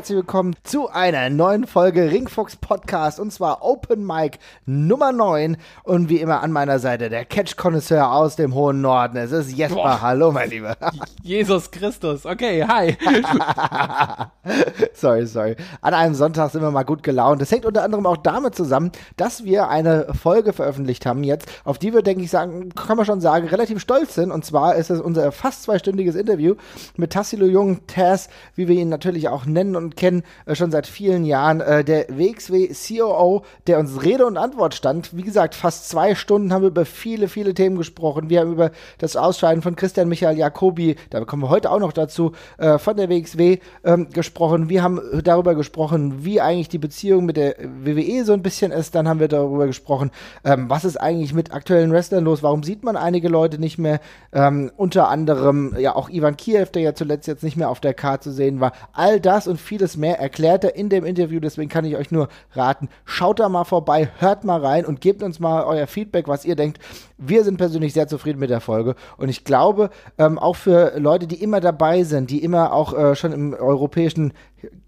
herzlich willkommen zu einer neuen Folge Ringfox Podcast und zwar Open Mic Nummer 9 und wie immer an meiner Seite der catch Connoisseur aus dem hohen Norden. Es ist Jesper. Boah. Hallo, mein Lieber. Jesus Christus. Okay, hi. sorry, sorry. An einem Sonntag sind wir mal gut gelaunt. Das hängt unter anderem auch damit zusammen, dass wir eine Folge veröffentlicht haben jetzt, auf die wir, denke ich, sagen, kann man schon sagen, relativ stolz sind. Und zwar ist es unser fast zweistündiges Interview mit Tassilo Jung, Tess, wie wir ihn natürlich auch auch nennen und kennen, äh, schon seit vielen Jahren. Äh, der WXW COO, der uns Rede und Antwort stand. Wie gesagt, fast zwei Stunden haben wir über viele, viele Themen gesprochen. Wir haben über das Ausscheiden von Christian Michael Jacobi, da kommen wir heute auch noch dazu, äh, von der WXW ähm, gesprochen. Wir haben darüber gesprochen, wie eigentlich die Beziehung mit der WWE so ein bisschen ist. Dann haben wir darüber gesprochen, ähm, was ist eigentlich mit aktuellen Wrestlern los? Warum sieht man einige Leute nicht mehr? Ähm, unter anderem ja auch Ivan Kiev, der ja zuletzt jetzt nicht mehr auf der Karte zu sehen war. All das und vieles mehr erklärt er in dem Interview. Deswegen kann ich euch nur raten, schaut da mal vorbei, hört mal rein und gebt uns mal euer Feedback, was ihr denkt. Wir sind persönlich sehr zufrieden mit der Folge und ich glaube, ähm, auch für Leute, die immer dabei sind, die immer auch äh, schon im europäischen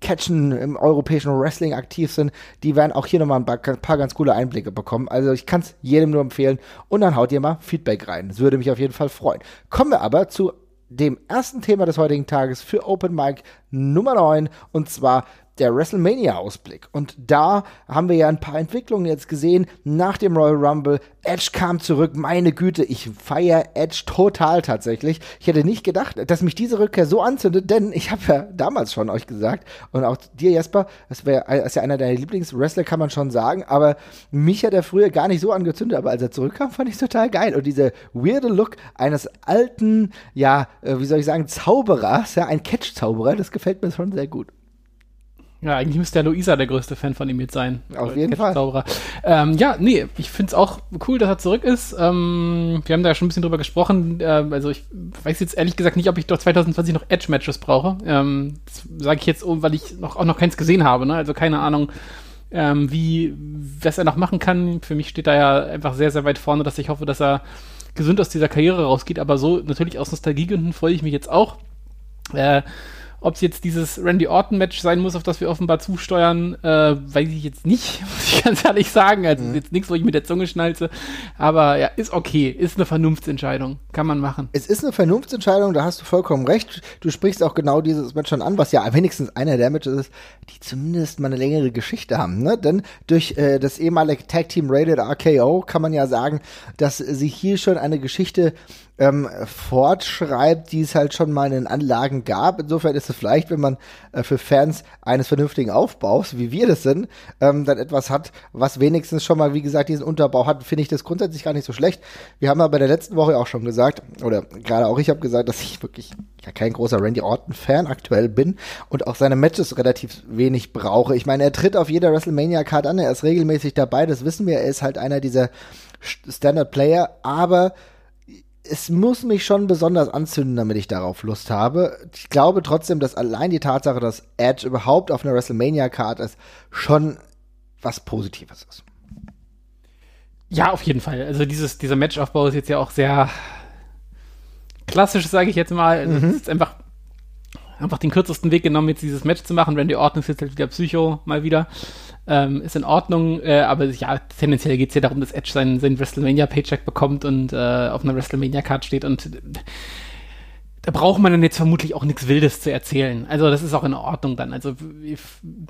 Catchen, im europäischen Wrestling aktiv sind, die werden auch hier nochmal ein paar, paar ganz coole Einblicke bekommen. Also ich kann es jedem nur empfehlen und dann haut ihr mal Feedback rein. Das würde mich auf jeden Fall freuen. Kommen wir aber zu dem ersten Thema des heutigen Tages für Open Mic Nummer 9 und zwar der WrestleMania-Ausblick. Und da haben wir ja ein paar Entwicklungen jetzt gesehen nach dem Royal Rumble. Edge kam zurück. Meine Güte, ich feiere Edge total tatsächlich. Ich hätte nicht gedacht, dass mich diese Rückkehr so anzündet, denn ich habe ja damals schon euch gesagt und auch dir, Jesper, das wäre ist ja einer deiner Lieblingswrestler, kann man schon sagen, aber mich hat er früher gar nicht so angezündet, aber als er zurückkam, fand ich total geil. Und dieser weirde Look eines alten, ja, äh, wie soll ich sagen, Zauberers, ja, ein Catch-Zauberer, das gefällt mir schon sehr gut. Ja, eigentlich müsste der Luisa der größte Fan von ihm jetzt sein. Auf jeden Fall. Ähm, ja, nee, ich finde es auch cool, dass er zurück ist. Ähm, wir haben da ja schon ein bisschen drüber gesprochen. Äh, also ich weiß jetzt ehrlich gesagt nicht, ob ich doch 2020 noch Edge-Matches brauche. Ähm, das sage ich jetzt, weil ich noch, auch noch keins gesehen habe. Ne? Also keine Ahnung, ähm, wie, was er noch machen kann. Für mich steht da ja einfach sehr, sehr weit vorne, dass ich hoffe, dass er gesund aus dieser Karriere rausgeht. Aber so natürlich aus Nostalgiegründen freue ich mich jetzt auch. Äh, ob es jetzt dieses Randy Orton-Match sein muss, auf das wir offenbar zusteuern, äh, weiß ich jetzt nicht, muss ich ganz ehrlich sagen. Also mhm. jetzt nichts, wo ich mit der Zunge schnalze. Aber ja, ist okay. Ist eine Vernunftsentscheidung. Kann man machen. Es ist eine Vernunftsentscheidung, da hast du vollkommen recht. Du sprichst auch genau dieses Match schon an, was ja wenigstens einer der Matches ist, die zumindest mal eine längere Geschichte haben. Ne? Denn durch äh, das ehemalige Tag Team Rated RKO kann man ja sagen, dass sich hier schon eine Geschichte ähm, fortschreibt, die es halt schon mal in den Anlagen gab. Insofern ist es vielleicht, wenn man äh, für Fans eines vernünftigen Aufbaus, wie wir das sind, ähm, dann etwas hat, was wenigstens schon mal, wie gesagt, diesen Unterbau hat, finde ich das grundsätzlich gar nicht so schlecht. Wir haben aber in der letzten Woche auch schon gesagt, oder gerade auch ich habe gesagt, dass ich wirklich ja kein großer Randy Orton-Fan aktuell bin und auch seine Matches relativ wenig brauche. Ich meine, er tritt auf jeder WrestleMania-Card an, er ist regelmäßig dabei, das wissen wir, er ist halt einer dieser Standard-Player, aber es muss mich schon besonders anzünden, damit ich darauf Lust habe. Ich glaube trotzdem, dass allein die Tatsache, dass Edge überhaupt auf einer WrestleMania-Card ist, schon was Positives ist. Ja, auf jeden Fall. Also dieses, dieser Matchaufbau ist jetzt ja auch sehr klassisch, sage ich jetzt mal. Mhm. Es ist einfach, einfach den kürzesten Weg genommen, jetzt dieses Match zu machen. Randy Orton ist jetzt halt wieder Psycho mal wieder ähm, ist in Ordnung, äh, aber ja, tendenziell geht es ja darum, dass Edge seinen, seinen WrestleMania-Paycheck bekommt und äh, auf einer WrestleMania-Card steht und da braucht man dann jetzt vermutlich auch nichts Wildes zu erzählen. Also das ist auch in Ordnung dann. Also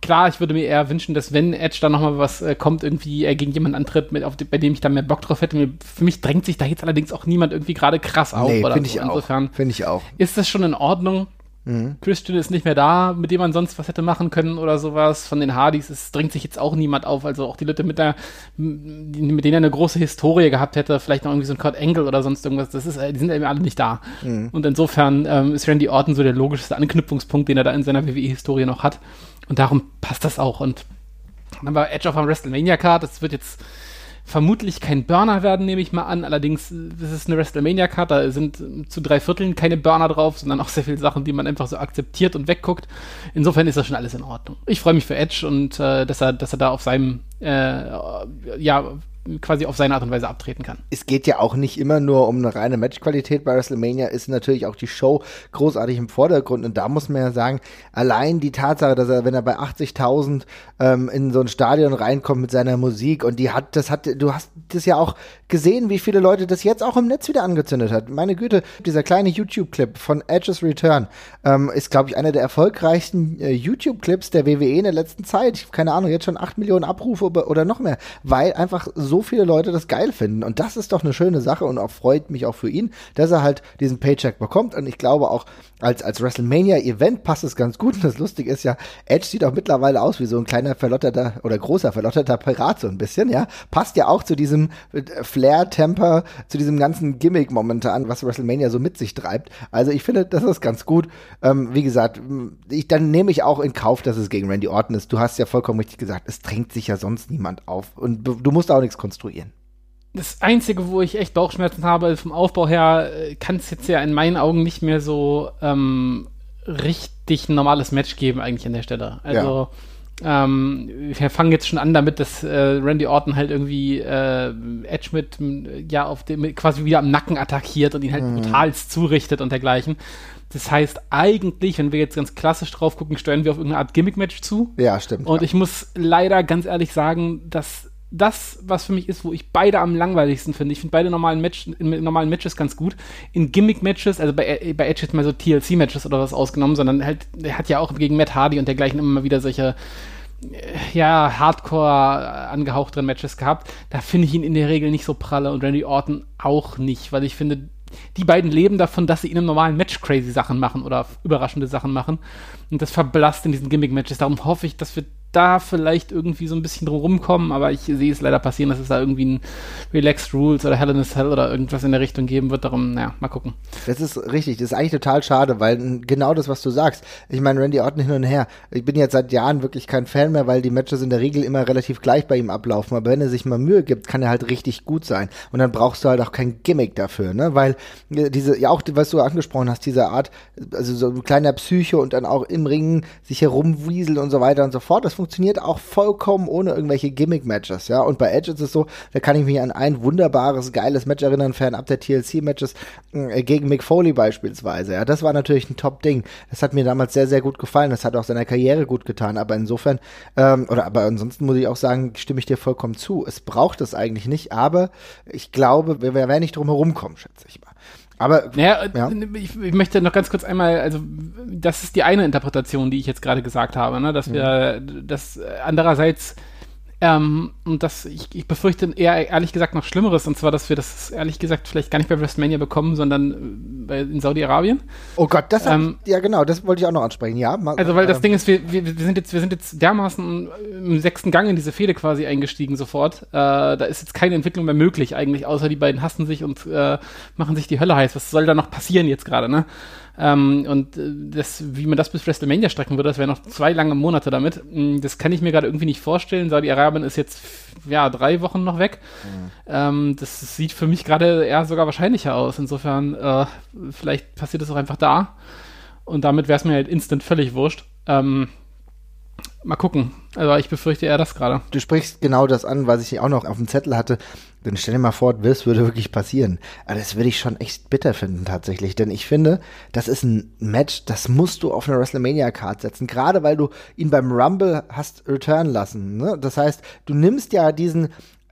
klar, ich würde mir eher wünschen, dass wenn Edge da nochmal was äh, kommt, irgendwie er gegen jemanden antritt, mit, auf, bei dem ich da mehr Bock drauf hätte. Für mich drängt sich da jetzt allerdings auch niemand irgendwie gerade krass auf. Nee, finde so. ich Insofern auch. Finde ich auch. Ist das schon in Ordnung? Mhm. Christian ist nicht mehr da, mit dem man sonst was hätte machen können oder sowas. Von den Hardys, es drängt sich jetzt auch niemand auf. Also auch die Leute mit der, mit denen er eine große Historie gehabt hätte, vielleicht noch irgendwie so ein Kurt Angle oder sonst irgendwas, das ist, die sind eben alle nicht da. Mhm. Und insofern ähm, ist Randy Orton so der logischste Anknüpfungspunkt, den er da in seiner WWE-Historie noch hat. Und darum passt das auch. Und dann haben wir Edge of a WrestleMania-Card, das wird jetzt vermutlich kein Burner werden, nehme ich mal an. Allerdings ist es eine WrestleMania-Card, da sind zu drei Vierteln keine Burner drauf, sondern auch sehr viele Sachen, die man einfach so akzeptiert und wegguckt. Insofern ist das schon alles in Ordnung. Ich freue mich für Edge und äh, dass, er, dass er da auf seinem äh, ja, quasi auf seine Art und Weise abtreten kann. Es geht ja auch nicht immer nur um eine reine Matchqualität. Bei WrestleMania ist natürlich auch die Show großartig im Vordergrund. Und da muss man ja sagen, allein die Tatsache, dass er, wenn er bei 80.000 ähm, in so ein Stadion reinkommt mit seiner Musik und die hat, das hat, du hast das ja auch gesehen, wie viele Leute das jetzt auch im Netz wieder angezündet hat. Meine Güte, dieser kleine YouTube-Clip von Edge's Return ähm, ist, glaube ich, einer der erfolgreichsten äh, YouTube-Clips der WWE in der letzten Zeit. Keine Ahnung, jetzt schon 8 Millionen Abrufe oder noch mehr, weil einfach so viele Leute das geil finden. Und das ist doch eine schöne Sache und auch freut mich auch für ihn, dass er halt diesen Paycheck bekommt. Und ich glaube auch, als, als WrestleMania-Event passt es ganz gut. Und das Lustige ist ja, Edge sieht auch mittlerweile aus wie so ein kleiner verlotterter oder großer verlotterter Pirat so ein bisschen, ja. Passt ja auch zu diesem äh, Flair-Temper, zu diesem ganzen Gimmick momentan, was WrestleMania so mit sich treibt. Also ich finde, das ist ganz gut. Ähm, wie gesagt, ich, dann nehme ich auch in Kauf, dass es gegen Randy Orton ist. Du hast ja vollkommen richtig gesagt, es drängt sich ja sonst niemand auf. Und du musst auch nichts konstruieren. Das Einzige, wo ich echt Bauchschmerzen habe, vom Aufbau her, äh, kann es jetzt ja in meinen Augen nicht mehr so ähm, richtig ein normales Match geben, eigentlich an der Stelle. Also, ja. ähm, wir fangen jetzt schon an damit, dass äh, Randy Orton halt irgendwie äh, Edge mit, ja, auf dem, quasi wieder am Nacken attackiert und ihn halt mhm. brutalst zurichtet und dergleichen. Das heißt, eigentlich, wenn wir jetzt ganz klassisch drauf gucken, steuern wir auf irgendeine Art Gimmick-Match zu. Ja, stimmt. Und ja. ich muss leider ganz ehrlich sagen, dass das, was für mich ist, wo ich beide am langweiligsten finde. Ich finde beide normalen, Match, in normalen Matches ganz gut. In Gimmick-Matches, also bei, bei Edge jetzt mal so TLC-Matches oder was ausgenommen, sondern halt, er hat ja auch gegen Matt Hardy und dergleichen immer mal wieder solche äh, ja, Hardcore angehauchteren Matches gehabt. Da finde ich ihn in der Regel nicht so pralle und Randy Orton auch nicht, weil ich finde, die beiden leben davon, dass sie in einem normalen Match crazy Sachen machen oder überraschende Sachen machen. Und das verblasst in diesen Gimmick-Matches. Darum hoffe ich, dass wir da vielleicht irgendwie so ein bisschen drum rumkommen, aber ich sehe es leider passieren, dass es da irgendwie ein Relaxed Rules oder Hell in a Cell oder irgendwas in der Richtung geben wird. Darum, naja, mal gucken. Das ist richtig. Das ist eigentlich total schade, weil genau das, was du sagst. Ich meine, Randy Orton hin und her. Ich bin jetzt seit Jahren wirklich kein Fan mehr, weil die Matches in der Regel immer relativ gleich bei ihm ablaufen. Aber wenn er sich mal Mühe gibt, kann er halt richtig gut sein. Und dann brauchst du halt auch kein Gimmick dafür, ne? Weil äh, diese, ja auch, was du angesprochen hast, diese Art, also so ein kleiner Psycho und dann auch im Ring sich herumwieseln und so weiter und so fort, das funktioniert auch vollkommen ohne irgendwelche Gimmick-Matches, ja. Und bei Edge ist es so, da kann ich mich an ein wunderbares, geiles Match erinnern, fernab der TLC-Matches äh, gegen Mick Foley beispielsweise, ja. Das war natürlich ein Top-Ding. Das hat mir damals sehr, sehr gut gefallen. Das hat auch seiner Karriere gut getan. Aber insofern, ähm, oder aber ansonsten muss ich auch sagen, stimme ich dir vollkommen zu. Es braucht es eigentlich nicht, aber ich glaube, wir werden nicht drum herum kommen, schätze ich mal. Aber naja, ja. ich, ich, möchte noch ganz kurz einmal, also das ist die eine Interpretation, die ich jetzt gerade gesagt habe, ne? dass wir, mhm. dass andererseits ähm, und das, ich, ich befürchte eher ehrlich gesagt noch Schlimmeres, und zwar, dass wir das ehrlich gesagt vielleicht gar nicht bei WrestleMania bekommen, sondern äh, in Saudi-Arabien. Oh Gott, das ähm, ja genau, das wollte ich auch noch ansprechen, ja. Mal, also weil äh, das ähm, Ding ist, wir, wir, wir, sind jetzt, wir sind jetzt dermaßen im sechsten Gang in diese Fehde quasi eingestiegen sofort. Äh, da ist jetzt keine Entwicklung mehr möglich eigentlich, außer die beiden hassen sich und äh, machen sich die Hölle heiß. Was soll da noch passieren jetzt gerade, ne? Ähm, und äh, das, wie man das bis WrestleMania strecken würde, das wären noch zwei lange Monate damit. Hm, das kann ich mir gerade irgendwie nicht vorstellen. Saudi-Arabien ist jetzt ja drei Wochen noch weg. Mhm. Ähm, das sieht für mich gerade eher sogar wahrscheinlicher aus. Insofern, äh, vielleicht passiert es auch einfach da. Und damit wäre es mir halt instant völlig wurscht. Ähm, mal gucken. Also ich befürchte eher das gerade. Du sprichst genau das an, was ich auch noch auf dem Zettel hatte. Denn stell dir mal vor, das würde wirklich passieren. Aber das würde ich schon echt bitter finden tatsächlich. Denn ich finde, das ist ein Match, das musst du auf eine WrestleMania-Card setzen. Gerade weil du ihn beim Rumble hast return lassen. Ne? Das heißt, du nimmst ja diesen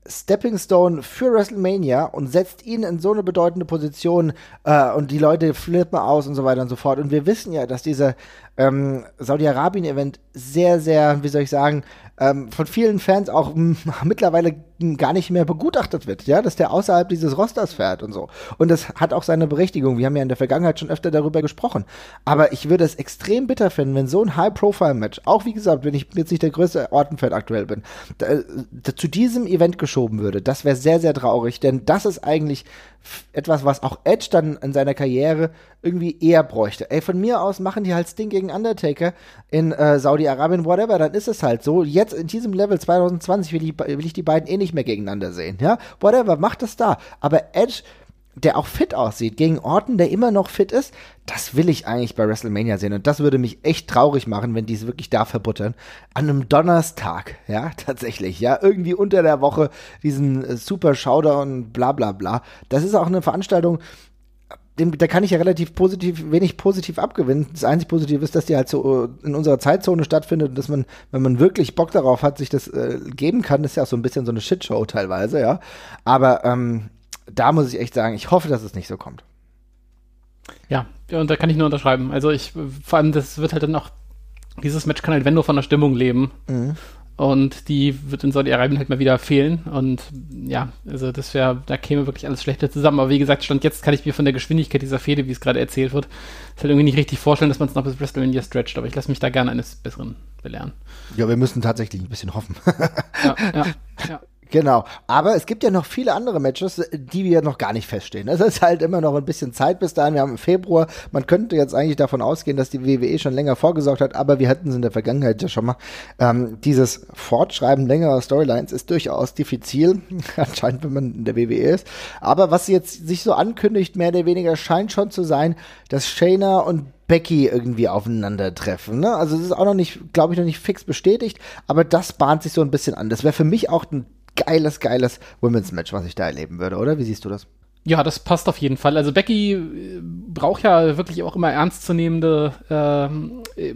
Stepping Stone für WrestleMania und setzt ihn in so eine bedeutende Position äh, und die Leute flippen aus und so weiter und so fort. Und wir wissen ja, dass dieser ähm, Saudi-Arabien-Event sehr, sehr, wie soll ich sagen, ähm, von vielen Fans auch mittlerweile gar nicht mehr begutachtet wird, ja, dass der außerhalb dieses Rosters fährt und so. Und das hat auch seine Berechtigung. Wir haben ja in der Vergangenheit schon öfter darüber gesprochen. Aber ich würde es extrem bitter finden, wenn so ein High-Profile-Match, auch wie gesagt, wenn ich jetzt nicht der größte Ortenfeld aktuell bin, da, da, zu diesem Event geschoben würde. Das wäre sehr, sehr traurig, denn das ist eigentlich etwas, was auch Edge dann in seiner Karriere irgendwie eher bräuchte. Ey, von mir aus machen die halt Sting gegen Undertaker in äh, Saudi-Arabien, whatever, dann ist es halt so. Jetzt in diesem Level 2020 will ich, will ich die beiden eh nicht mehr gegeneinander sehen, ja? Whatever, macht das da. Aber Edge der auch fit aussieht, gegen Orton, der immer noch fit ist, das will ich eigentlich bei WrestleMania sehen. Und das würde mich echt traurig machen, wenn die es wirklich da verbuttern. An einem Donnerstag, ja, tatsächlich, ja, irgendwie unter der Woche diesen äh, Super Showdown, bla bla bla. Das ist auch eine Veranstaltung, dem, da kann ich ja relativ positiv, wenig positiv abgewinnen. Das einzig Positive ist, dass die halt so äh, in unserer Zeitzone stattfindet und dass man, wenn man wirklich Bock darauf hat, sich das äh, geben kann, das ist ja auch so ein bisschen so eine Shitshow teilweise, ja. Aber ähm, da muss ich echt sagen, ich hoffe, dass es nicht so kommt. Ja, und da kann ich nur unterschreiben. Also ich, vor allem, das wird halt dann auch, dieses Match kann halt wenn nur von der Stimmung leben. Mhm. Und die wird in Saudi-Arabien halt mal wieder fehlen. Und ja, also das wäre, da käme wirklich alles schlechter zusammen. Aber wie gesagt, Stand jetzt kann ich mir von der Geschwindigkeit dieser Fehde, wie es gerade erzählt wird, ist halt irgendwie nicht richtig vorstellen, dass man es noch bis WrestleMania stretcht. Aber ich lasse mich da gerne eines Besseren belehren. Ja, wir müssen tatsächlich ein bisschen hoffen. ja, ja, ja. Genau. Aber es gibt ja noch viele andere Matches, die wir noch gar nicht feststehen. Es ist halt immer noch ein bisschen Zeit bis dahin. Wir haben im Februar. Man könnte jetzt eigentlich davon ausgehen, dass die WWE schon länger vorgesorgt hat, aber wir hatten es in der Vergangenheit ja schon mal. Ähm, dieses Fortschreiben längerer Storylines ist durchaus diffizil, anscheinend, wenn man in der WWE ist. Aber was jetzt sich so ankündigt, mehr oder weniger, scheint schon zu sein, dass Shayna und Becky irgendwie aufeinandertreffen. Ne? Also es ist auch noch nicht, glaube ich, noch nicht fix bestätigt, aber das bahnt sich so ein bisschen an. Das wäre für mich auch ein geiles, geiles Women's Match, was ich da erleben würde, oder? Wie siehst du das? Ja, das passt auf jeden Fall. Also Becky äh, braucht ja wirklich auch immer ernstzunehmende ähm, äh,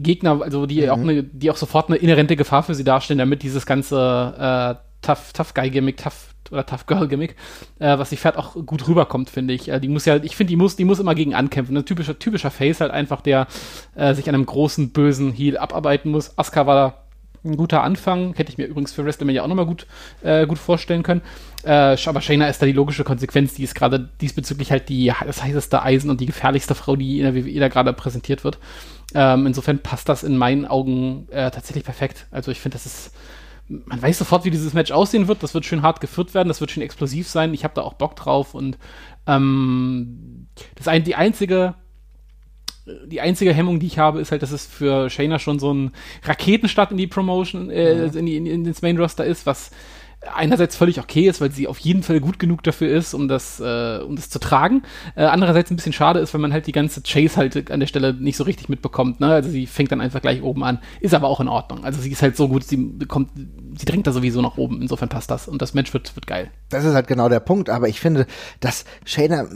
Gegner, also die mhm. auch eine, die auch sofort eine inhärente Gefahr für sie darstellen, damit dieses ganze äh, Tough, Tough Guy Gimmick, Tough oder Tough Girl Gimmick, äh, was die Pferd auch gut rüberkommt, finde ich. Äh, die muss ja, ich finde, die muss, die muss immer gegen ankämpfen. Ein typischer, typischer Face halt einfach, der äh, sich an einem großen bösen Heal abarbeiten muss. Asuka war da ein guter Anfang. Hätte ich mir übrigens für WrestleMania auch nochmal gut, äh, gut vorstellen können. Äh, aber Shayna ist da die logische Konsequenz. Die ist gerade diesbezüglich halt die, das heißeste Eisen und die gefährlichste Frau, die in der WWE da gerade präsentiert wird. Ähm, insofern passt das in meinen Augen äh, tatsächlich perfekt. Also ich finde, das ist man weiß sofort, wie dieses Match aussehen wird. Das wird schön hart geführt werden, das wird schön explosiv sein. Ich habe da auch Bock drauf und ähm, das ein, die einzige die einzige Hemmung, die ich habe, ist halt, dass es für Shayna schon so ein Raketenstart in die Promotion, äh, ja. in, die, in, in ins Main Roster ist, was einerseits völlig okay ist, weil sie auf jeden Fall gut genug dafür ist, um das, äh, um das zu tragen. Äh, andererseits ein bisschen schade ist, weil man halt die ganze Chase halt an der Stelle nicht so richtig mitbekommt. Ne? Also sie fängt dann einfach gleich oben an, ist aber auch in Ordnung. Also sie ist halt so gut, sie bekommt, sie dringt da sowieso nach oben. Insofern passt das und das Match wird, wird geil. Das ist halt genau der Punkt. Aber ich finde, dass Shayna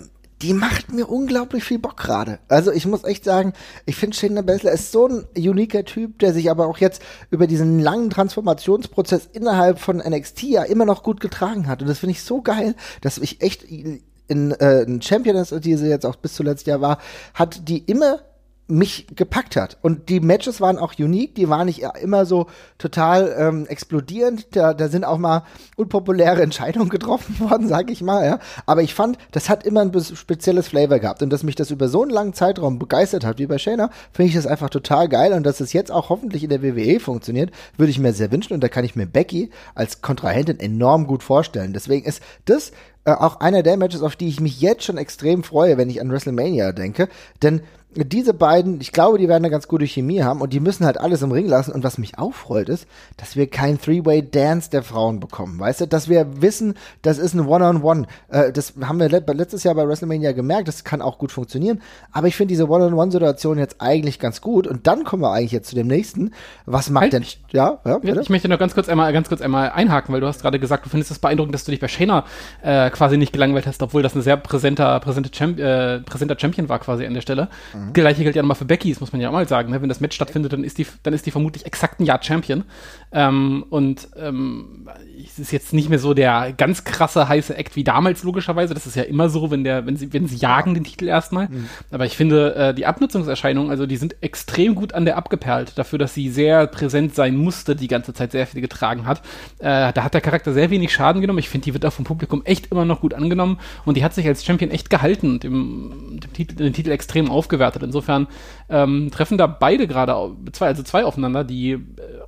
die macht mir unglaublich viel Bock gerade. Also ich muss echt sagen, ich finde Shayna Baszler ist so ein uniker Typ, der sich aber auch jetzt über diesen langen Transformationsprozess innerhalb von NXT ja immer noch gut getragen hat. Und das finde ich so geil, dass ich echt in äh, ein Champion, die sie jetzt auch bis zuletzt ja war, hat die immer mich gepackt hat. Und die Matches waren auch unique, die waren nicht immer so total ähm, explodierend. Da, da sind auch mal unpopuläre Entscheidungen getroffen worden, sag ich mal, ja. Aber ich fand, das hat immer ein spezielles Flavor gehabt. Und dass mich das über so einen langen Zeitraum begeistert hat, wie bei Shayna, finde ich das einfach total geil. Und dass es jetzt auch hoffentlich in der WWE funktioniert, würde ich mir sehr wünschen. Und da kann ich mir Becky als Kontrahentin enorm gut vorstellen. Deswegen ist das äh, auch einer der Matches, auf die ich mich jetzt schon extrem freue, wenn ich an WrestleMania denke. Denn diese beiden, ich glaube, die werden eine ganz gute Chemie haben und die müssen halt alles im Ring lassen. Und was mich freut, ist, dass wir kein Three-Way-Dance der Frauen bekommen, weißt du? Dass wir wissen, das ist ein One-on-One. Äh, das haben wir letztes Jahr bei WrestleMania gemerkt, das kann auch gut funktionieren. Aber ich finde diese One-on-One-Situation jetzt eigentlich ganz gut. Und dann kommen wir eigentlich jetzt zu dem nächsten. Was macht halt, denn, ja, ja Ich möchte noch ganz kurz einmal, ganz kurz einmal einhaken, weil du hast gerade gesagt, du findest es beeindruckend, dass du dich bei Shayna äh, quasi nicht gelangweilt hast, obwohl das ein sehr präsenter, präsenter, Champ äh, präsenter Champion war quasi an der Stelle. Mhm. Mhm. Gleiche gilt ja nochmal für Becky, das muss man ja auch mal sagen. Ne? Wenn das Match stattfindet, dann ist die, dann ist die vermutlich exakt ein Jahr Champion. Ähm, und ähm, es ist jetzt nicht mehr so der ganz krasse heiße Act wie damals, logischerweise. Das ist ja immer so, wenn der, wenn sie, wenn sie jagen den Titel erstmal. Mhm. Aber ich finde, äh, die Abnutzungserscheinungen, also die sind extrem gut an der abgeperlt, dafür, dass sie sehr präsent sein musste, die ganze Zeit sehr viel getragen hat. Äh, da hat der Charakter sehr wenig Schaden genommen. Ich finde, die wird auch vom Publikum echt immer noch gut angenommen und die hat sich als Champion echt gehalten und dem, dem Titel, den Titel extrem aufgewertet. Insofern ähm, treffen da beide gerade zwei, also zwei aufeinander, die äh,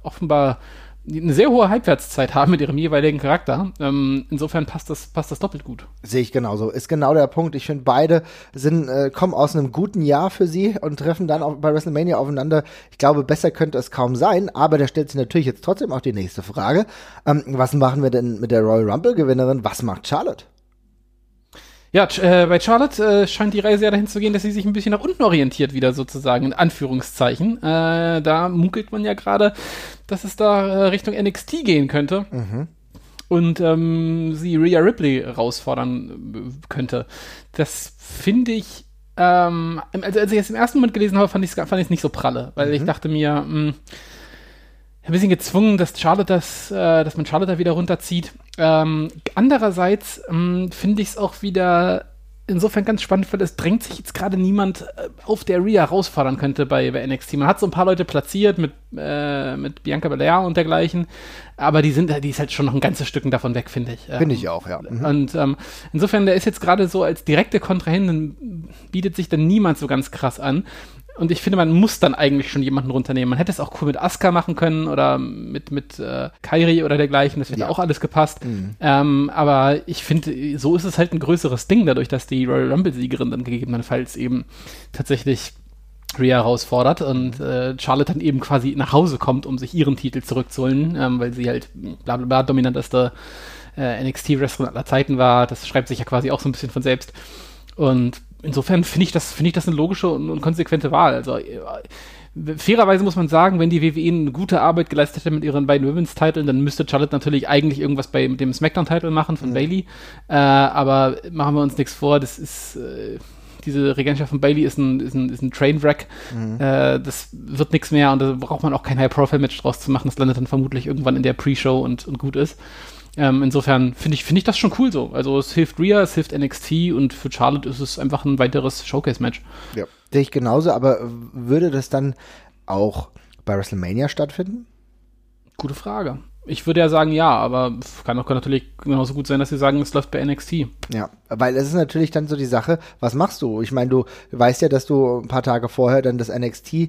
offenbar eine sehr hohe Halbwertszeit haben mit ihrem jeweiligen Charakter. Ähm, insofern passt das, passt das doppelt gut. Sehe ich genauso. Ist genau der Punkt. Ich finde, beide sind, äh, kommen aus einem guten Jahr für sie und treffen dann auch bei WrestleMania aufeinander. Ich glaube, besser könnte es kaum sein, aber da stellt sich natürlich jetzt trotzdem auch die nächste Frage. Ähm, was machen wir denn mit der Royal Rumble-Gewinnerin? Was macht Charlotte? Ja, äh, bei Charlotte äh, scheint die Reise ja dahin zu gehen, dass sie sich ein bisschen nach unten orientiert wieder sozusagen, in Anführungszeichen. Äh, da munkelt man ja gerade, dass es da äh, Richtung NXT gehen könnte. Mhm. Und ähm, sie Rhea Ripley herausfordern äh, könnte. Das finde ich, ähm, also als ich es im ersten Moment gelesen habe, fand ich es fand nicht so pralle, weil mhm. ich dachte mir, mh, hm, ein bisschen gezwungen, dass Charlotte das, äh, dass man Charlotte da wieder runterzieht. Ähm, andererseits ähm, finde ich es auch wieder insofern ganz spannend, weil es drängt sich jetzt gerade niemand äh, auf, der Rhea herausfordern könnte bei, bei NXT. Man hat so ein paar Leute platziert mit, äh, mit Bianca Belair und dergleichen, aber die sind, die ist halt schon noch ein ganzes Stück davon weg, finde ich. Finde ich auch, ja. Mhm. Und ähm, insofern, der ist jetzt gerade so als direkte Kontrahentin, bietet sich dann niemand so ganz krass an. Und ich finde, man muss dann eigentlich schon jemanden runternehmen. Man hätte es auch cool mit Asuka machen können oder mit, mit äh, Kairi oder dergleichen. Das hätte ja. auch alles gepasst. Mhm. Ähm, aber ich finde, so ist es halt ein größeres Ding, dadurch, dass die Royal Rumble-Siegerin dann gegebenenfalls eben tatsächlich Rhea herausfordert und äh, Charlotte dann eben quasi nach Hause kommt, um sich ihren Titel zurückzuholen, ähm, weil sie halt bla bla bla dominanteste äh, NXT-Wrestlerin aller Zeiten war. Das schreibt sich ja quasi auch so ein bisschen von selbst. Und insofern finde ich das, finde ich das eine logische und, und konsequente Wahl. Also äh, fairerweise muss man sagen, wenn die WWE eine gute Arbeit geleistet hätte mit ihren beiden Women's-Titeln, dann müsste Charlotte natürlich eigentlich irgendwas bei dem SmackDown-Titel machen von mhm. Bailey. Äh, aber machen wir uns nichts vor, das ist äh, diese Regentschaft von Bailey ist ein, ist ein, ist ein Trainwreck. Mhm. Äh, das wird nichts mehr und da braucht man auch kein High-Profile-Match draus zu machen. Das landet dann vermutlich irgendwann in der Pre-Show und, und gut ist. Ähm, insofern finde ich, finde ich das schon cool so. Also es hilft Rhea, es hilft NXT und für Charlotte ist es einfach ein weiteres Showcase-Match. Ja, sehe ich genauso, aber würde das dann auch bei WrestleMania stattfinden? Gute Frage. Ich würde ja sagen, ja, aber kann auch natürlich genauso gut sein, dass sie sagen, es läuft bei NXT. Ja, weil es ist natürlich dann so die Sache, was machst du? Ich meine, du weißt ja, dass du ein paar Tage vorher dann das NXT äh,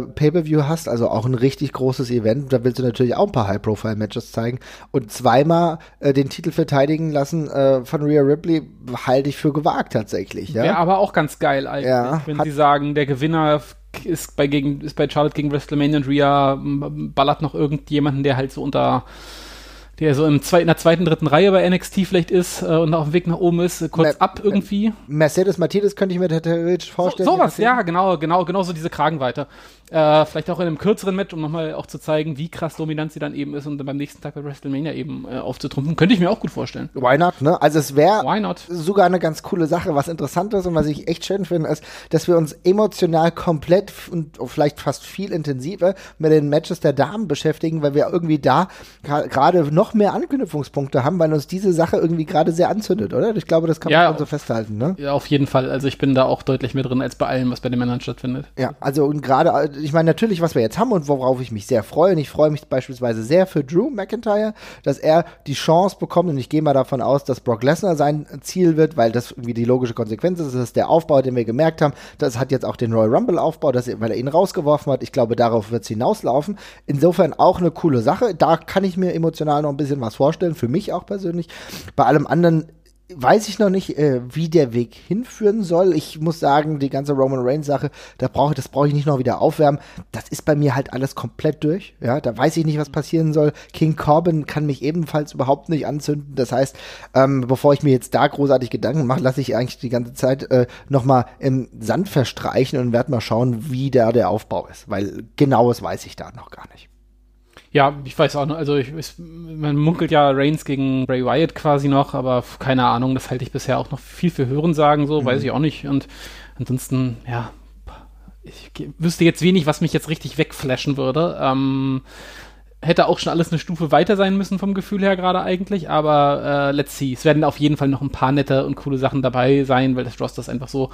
Pay-Per-View hast, also auch ein richtig großes Event. Da willst du natürlich auch ein paar High-Profile-Matches zeigen. Und zweimal äh, den Titel verteidigen lassen äh, von Rhea Ripley halte ich für gewagt tatsächlich. Ja? Wäre aber auch ganz geil eigentlich, ja, wenn sie sagen, der Gewinner ist bei, gegen, ist bei Charlotte gegen WrestleMania und Rhea ballert noch irgendjemanden, der halt so unter der so im zwei, in der zweiten, dritten Reihe bei NXT vielleicht ist äh, und auf dem Weg nach oben ist, äh, kurz Mer ab irgendwie. Mercedes Martinez könnte ich mir theoretisch vorstellen. So, sowas, ja, genau, genau, genau so diese Kragenweite. Äh, vielleicht auch in einem kürzeren Match, um nochmal auch zu zeigen, wie krass dominant sie dann eben ist und dann beim nächsten Tag bei WrestleMania eben äh, aufzutrumpfen. Könnte ich mir auch gut vorstellen. Why not, ne? Also es wäre sogar eine ganz coole Sache. Was interessant ist und was ich echt schön finde, ist, dass wir uns emotional komplett und vielleicht fast viel intensiver mit den Matches der Damen beschäftigen, weil wir irgendwie da gerade noch mehr Anknüpfungspunkte haben, weil uns diese Sache irgendwie gerade sehr anzündet, oder? Ich glaube, das kann ja, man so festhalten, ne? Ja, auf jeden Fall. Also ich bin da auch deutlich mehr drin als bei allem, was bei den Männern stattfindet. Ja, also und gerade ich meine natürlich, was wir jetzt haben und worauf ich mich sehr freue, und ich freue mich beispielsweise sehr für Drew McIntyre, dass er die Chance bekommt, und ich gehe mal davon aus, dass Brock Lesnar sein Ziel wird, weil das irgendwie die logische Konsequenz ist. Das ist der Aufbau, den wir gemerkt haben. Das hat jetzt auch den Royal Rumble Aufbau, dass, weil er ihn rausgeworfen hat. Ich glaube, darauf wird es hinauslaufen. Insofern auch eine coole Sache. Da kann ich mir emotional noch ein bisschen was vorstellen, für mich auch persönlich. Bei allem anderen weiß ich noch nicht, äh, wie der Weg hinführen soll. Ich muss sagen, die ganze Roman Reigns Sache, da brauche das brauche ich nicht noch wieder aufwärmen. Das ist bei mir halt alles komplett durch. Ja, da weiß ich nicht, was passieren soll. King Corbin kann mich ebenfalls überhaupt nicht anzünden. Das heißt, ähm, bevor ich mir jetzt da großartig Gedanken mache, lasse ich eigentlich die ganze Zeit äh, noch mal im Sand verstreichen und werde mal schauen, wie da der Aufbau ist, weil genaues weiß ich da noch gar nicht. Ja, ich weiß auch noch, also ich, ich, man munkelt ja Reigns gegen Bray Wyatt quasi noch, aber keine Ahnung, das halte ich bisher auch noch viel für Hörensagen, so, mhm. weiß ich auch nicht. Und ansonsten, ja, ich wüsste jetzt wenig, was mich jetzt richtig wegflashen würde. Ähm, hätte auch schon alles eine Stufe weiter sein müssen vom Gefühl her gerade eigentlich, aber äh, let's see. Es werden auf jeden Fall noch ein paar nette und coole Sachen dabei sein, weil das Roster ist einfach so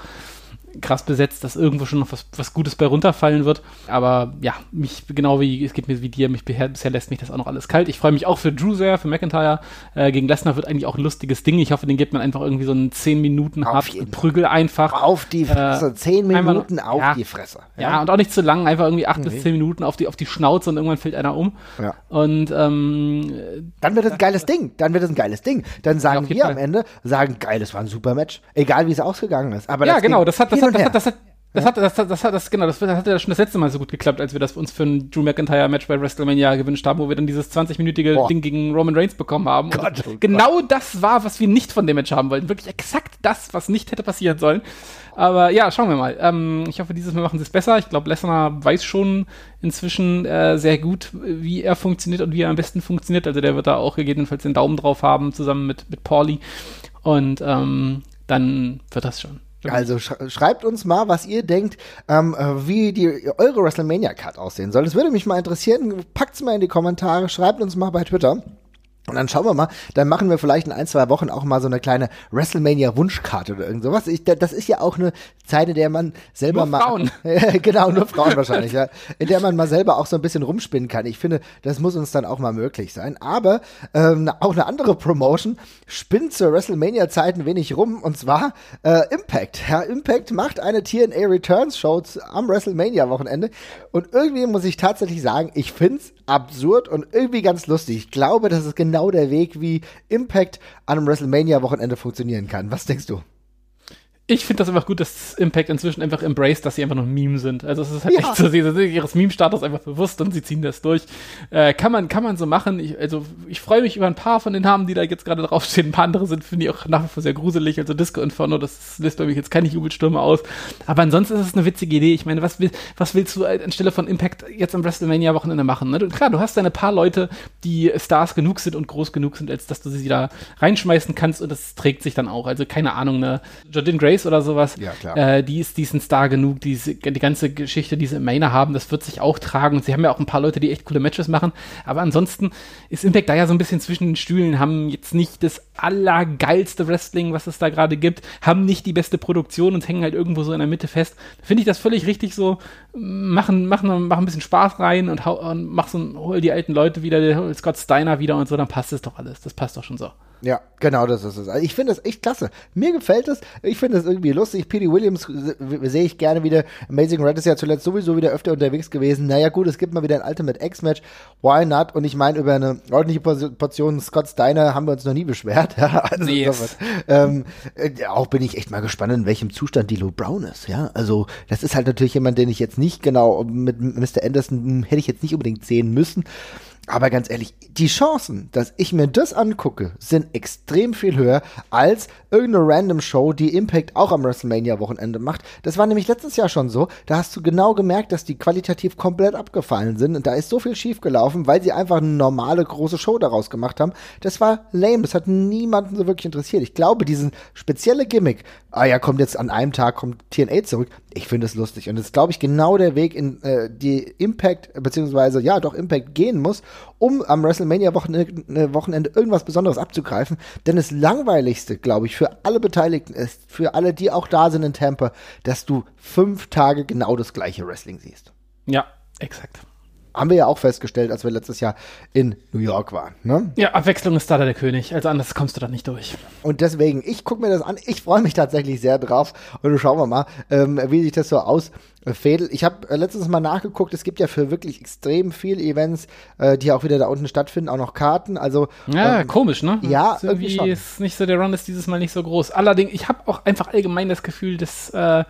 krass besetzt, dass irgendwo schon noch was, was Gutes bei runterfallen wird. Aber ja, mich, genau wie, es geht mir wie dir, mich bisher, lässt mich das auch noch alles kalt. Ich freue mich auch für Drew sehr, für McIntyre. Äh, gegen Lesnar wird eigentlich auch ein lustiges Ding. Ich hoffe, den gibt man einfach irgendwie so einen 10 Minuten Prügel einfach. Auf die Fresse, äh, 10 Minuten einfach, auf ja, die Fresse. Ja. ja. und auch nicht zu lang, einfach irgendwie 8 mhm. bis 10 Minuten auf die, auf die Schnauze und irgendwann fällt einer um. Ja. Und ähm, dann wird es ein geiles Ding. Dann wird es ein geiles Ding. Dann sagen wir Fall. am Ende, sagen, geil, das war ein super Match. Egal wie es ausgegangen ist. Aber ja, genau, das hat, das hat, das hat, das hat Das hat, das, das hat, das, genau, das hat ja schon das letzte Mal so gut geklappt, als wir das uns für ein Drew McIntyre Match bei WrestleMania gewünscht haben, wo wir dann dieses 20-minütige Boah. Ding gegen Roman Reigns bekommen haben. Gott, oh genau das war, was wir nicht von dem Match haben wollten. Wirklich exakt das, was nicht hätte passieren sollen. Aber ja, schauen wir mal. Ähm, ich hoffe, dieses Mal machen sie es besser. Ich glaube, Lesnar weiß schon inzwischen äh, sehr gut, wie er funktioniert und wie er am besten funktioniert. Also der wird da auch gegebenenfalls den Daumen drauf haben, zusammen mit, mit Pauli. Und ähm, dann wird das schon. Also sch schreibt uns mal, was ihr denkt, ähm, äh, wie die eure WrestleMania Card aussehen soll. Das würde mich mal interessieren. Packt's mal in die Kommentare, schreibt uns mal bei Twitter. Und dann schauen wir mal, dann machen wir vielleicht in ein, zwei Wochen auch mal so eine kleine WrestleMania-Wunschkarte oder irgend sowas. Ich, da- das ist ja auch eine Zeit, in der man selber Nur mal. Frauen. genau, nur Frauen wahrscheinlich, ja. In der man mal selber auch so ein bisschen rumspinnen kann. Ich finde, das muss uns dann auch mal möglich sein. Aber ähm, auch eine andere Promotion spinnt zur WrestleMania-Zeit ein wenig rum und zwar äh, Impact. Ja, Impact macht eine TNA Returns Show z- am WrestleMania-Wochenende und irgendwie muss ich tatsächlich sagen, ich find's absurd und irgendwie ganz lustig. Ich glaube, das ist genau der Weg, wie Impact an einem WrestleMania-Wochenende funktionieren kann. Was denkst du? Ich finde das einfach gut, dass Impact inzwischen einfach embraced, dass sie einfach nur ein Meme sind. Also es ist halt Ja. echt so, sie sind ihres Meme-Status einfach bewusst und sie ziehen das durch. Äh, kann man, kann man so machen. Ich, also ich freue mich über ein paar von den Namen, die da jetzt gerade draufstehen. Ein paar andere sind, finde ich auch nach wie vor sehr gruselig. Also Disco Inferno, das löst bei mir jetzt keine Jubelstürme aus. Aber ansonsten ist es eine witzige Idee. Ich meine, was, will, was willst du anstelle von Impact jetzt am WrestleMania-Wochenende machen? Ne? Du, klar, du hast deine paar Leute, die Stars genug sind und groß genug sind, als dass du sie da reinschmeißen kannst und das trägt sich dann auch. Also keine Ahnung, ne? Jordyn Grace oder sowas, Ja, klar. Äh, die, ist, die ist ein Star genug, die, ist- die ganze Geschichte, die sie im Mainer haben, das wird sich auch tragen. Und sie haben ja auch ein paar Leute, die echt coole Matches machen. Aber ansonsten ist Impact da ja so ein bisschen zwischen den Stühlen, haben jetzt nicht das allergeilste Wrestling, was es da gerade gibt, haben nicht die beste Produktion und hängen halt irgendwo so in der Mitte fest. Finde ich das völlig richtig so. Machen, machen, machen ein bisschen Spaß rein und, hau, und mach so hol die alten Leute wieder, hol Scott Steiner wieder und so, dann passt es doch alles. Das passt doch schon so. Ja, genau, das ist es. Also ich finde das echt klasse. Mir gefällt es. Ich finde es irgendwie lustig. Petey Williams äh, sehe ich gerne wieder. Amazing Red ist ja zuletzt sowieso wieder öfter unterwegs gewesen. Naja, gut, es gibt mal wieder ein Ultimate X-Match. Why not? Und ich meine, über eine ordentliche Portion Scott Steiner haben wir uns noch nie beschwert. Ja, also Yes. ähm, äh, auch bin ich echt mal gespannt, in welchem Zustand die Lou Brown ist. Ja, also das ist halt natürlich jemand, den ich jetzt nicht genau mit Mr. Anderson hm, hätte ich jetzt nicht unbedingt sehen müssen. Aber ganz ehrlich, die Chancen, dass ich mir das angucke, sind extrem viel höher als irgendeine random Show, die Impact auch am WrestleMania-Wochenende macht. Das war nämlich letztes Jahr schon so. Da hast du genau gemerkt, dass die qualitativ komplett abgefallen sind. Und da ist so viel schief gelaufen, weil sie einfach eine normale große Show daraus gemacht haben. Das war lame. Das hat niemanden so wirklich interessiert. Ich glaube, diesen spezielle Gimmick, ah ja, kommt jetzt an einem Tag, kommt TNA zurück. Ich finde es lustig. Und das ist, glaube ich, genau der Weg, in äh, die Impact, beziehungsweise, ja, doch Impact gehen muss, um am WrestleMania-Wochenende Wochenende irgendwas Besonderes abzugreifen. Denn das Langweiligste, glaube ich, für alle Beteiligten ist, für alle, die auch da sind in Tampa, dass du fünf Tage genau das gleiche Wrestling siehst. Ja, exakt. Haben wir ja auch festgestellt, als wir letztes Jahr in New York waren. Ne? Ja, Abwechslung ist da der König. Also anders kommst du da nicht durch. Und deswegen, ich gucke mir das an. Ich freue mich tatsächlich sehr drauf. Und schauen wir mal, ähm, wie sich das so ausfädelt. Ich habe äh, letztens mal nachgeguckt. Es gibt ja für wirklich extrem viele Events, äh, die auch wieder da unten stattfinden, auch noch Karten. Also Ja, ähm, komisch, ne? ja, ist irgendwie irgendwie ist nicht so, der Run ist dieses Mal nicht so groß. Allerdings, ich habe auch einfach allgemein das Gefühl, dass äh,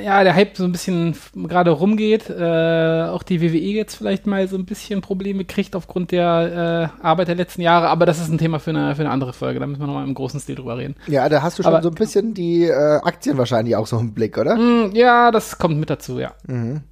ja, der Hype so ein bisschen gerade rumgeht. Äh, auch die WWE jetzt vielleicht mal so ein bisschen Probleme kriegt aufgrund der äh, Arbeit der letzten Jahre. Aber das ist ein Thema für eine, für eine andere Folge. Da müssen wir nochmal im großen Stil drüber reden. ja, da hast du schon Aber- so ein bisschen die äh, Aktien wahrscheinlich auch so im Blick, oder? Hm, ja, das kommt mit dazu, ja.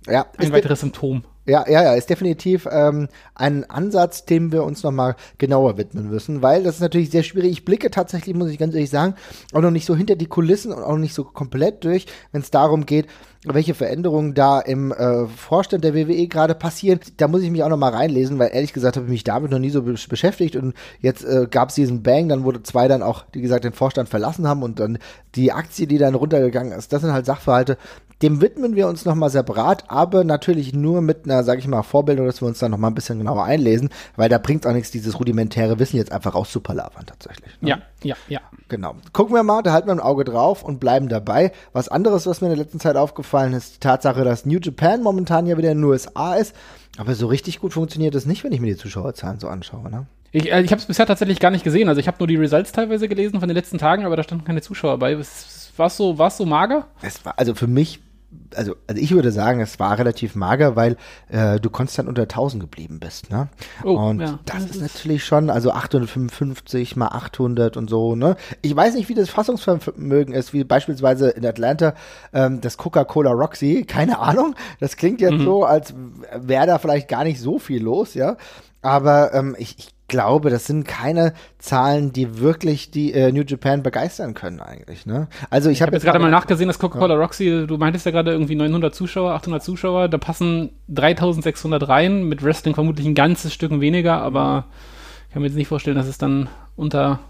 Ja, Ein weiteres Symptom. Ja, ja, ja, ist definitiv ähm, ein Ansatz, dem wir uns nochmal genauer widmen müssen, weil das ist natürlich sehr schwierig. Ich blicke tatsächlich, muss ich ganz ehrlich sagen, auch noch nicht so hinter die Kulissen und auch nicht so komplett durch, wenn es darum geht, welche Veränderungen da im äh, Vorstand der WWE gerade passieren. Da muss ich mich auch nochmal reinlesen, weil ehrlich gesagt habe ich mich damit noch nie so be beschäftigt und jetzt äh, gab es diesen Bang, dann wurde zwei dann auch, wie gesagt, den Vorstand verlassen haben und dann die Aktie, die dann runtergegangen ist. Das sind halt Sachverhalte, dem widmen wir uns nochmal separat, aber natürlich nur mit einer, sag ich mal, Vorbildung, dass wir uns da nochmal ein bisschen genauer einlesen, weil da bringt auch nichts, dieses rudimentäre Wissen jetzt einfach rauszupalabern tatsächlich. ne? Ja, ja, ja. Genau. Gucken wir mal, da halten wir ein Auge drauf und bleiben dabei. Was anderes, was mir in der letzten Zeit aufgefallen ist, die Tatsache, dass New Japan momentan ja wieder in den USA ist, aber so richtig gut funktioniert das nicht, wenn ich mir die Zuschauerzahlen so anschaue, ne? Ich, äh, ich habe es bisher tatsächlich gar nicht gesehen. Also ich habe nur die Results teilweise gelesen von den letzten Tagen, aber da standen keine Zuschauer bei. Was, war es so, war's so mager? Es war, also für mich also, also ich würde sagen, es war relativ mager, weil äh, du konstant unter 1000 geblieben bist, ne? Oh, und ja, das, das ist natürlich schon, also 855 mal 800 und so, ne? Ich weiß nicht, wie das Fassungsvermögen ist, wie beispielsweise in Atlanta ähm, das Coca-Cola Roxy, keine Ahnung. Das klingt jetzt mhm. so, als wäre da vielleicht gar nicht so viel los, ja? Aber ähm, ich, ich glaube, das sind keine Zahlen, die wirklich die äh, New Japan begeistern können eigentlich. Ne? Also ich, ich habe hab jetzt gerade mal nachgesehen, dass Coca-Cola ja. Roxy, du meintest ja gerade irgendwie 900 Zuschauer, 800 Zuschauer, da passen 3600 rein, mit Wrestling vermutlich ein ganzes Stück weniger, aber ich kann mir jetzt nicht vorstellen, dass es dann unter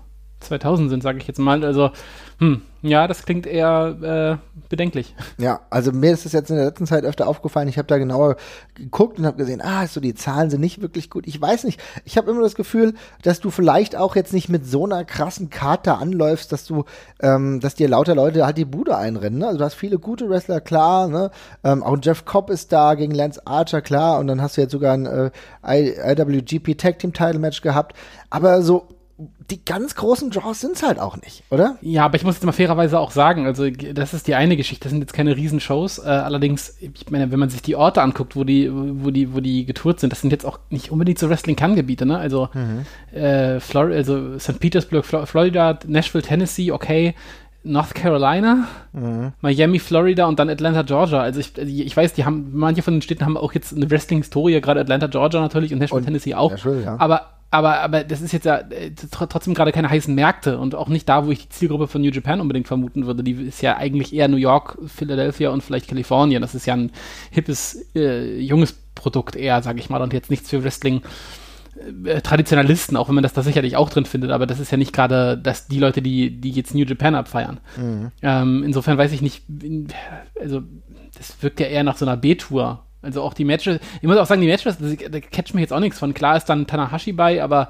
2000 sind, sage ich jetzt mal. Also, hm, ja, das klingt eher äh, bedenklich. Ja, also mir ist es jetzt in der letzten Zeit öfter aufgefallen. Ich habe da genauer geguckt und habe gesehen, ah, so die Zahlen sind nicht wirklich gut. Ich weiß nicht. Ich habe immer das Gefühl, dass du vielleicht auch jetzt nicht mit so einer krassen Karte anläufst, dass du, ähm, dass dir lauter Leute halt die Bude einrennen. Ne? Also du hast viele gute Wrestler, klar. Ne? Ähm, auch Jeff Cobb ist da gegen Lance Archer, klar. Und dann hast du jetzt sogar ein äh, IWGP Tag Team Title Match gehabt. Aber so die ganz großen Draws sind es halt auch nicht, oder? Ja, aber ich muss jetzt mal fairerweise auch sagen, also das ist die eine Geschichte, das sind jetzt keine Riesenshows. Äh, allerdings, ich meine, wenn man sich die Orte anguckt, wo die, wo die, wo die getourt sind, das sind jetzt auch nicht unbedingt so Wrestling-Kann-Gebiete, ne? Also, mhm. äh, Flor also St. Petersburg, Flor Florida, Nashville, Tennessee, okay. North Carolina, mhm. Miami, Florida und dann Atlanta, Georgia. Also ich, ich weiß, die haben, manche von den Städten haben auch jetzt eine Wrestling-Historie, gerade Atlanta, Georgia natürlich und Nashville, und Tennessee auch. Nashville, ja. Aber aber, aber das ist jetzt ja äh, trotzdem gerade keine heißen Märkte und auch nicht da, wo ich die Zielgruppe von New Japan unbedingt vermuten würde. Die ist ja eigentlich eher New York, Philadelphia und vielleicht Kalifornien. Das ist ja ein hippes, äh, junges Produkt eher, sage ich mal, und jetzt nichts für Wrestling. Äh, Traditionalisten, auch wenn man das da sicherlich auch drin findet, aber das ist ja nicht gerade dass die Leute, die, die jetzt New Japan abfeiern. Mhm. Ähm, insofern weiß ich nicht, also das wirkt ja eher nach so einer B-Tour also auch die Matches, ich muss auch sagen, die Matches, da catcht mich jetzt auch nichts von. Klar ist dann Tanahashi bei, aber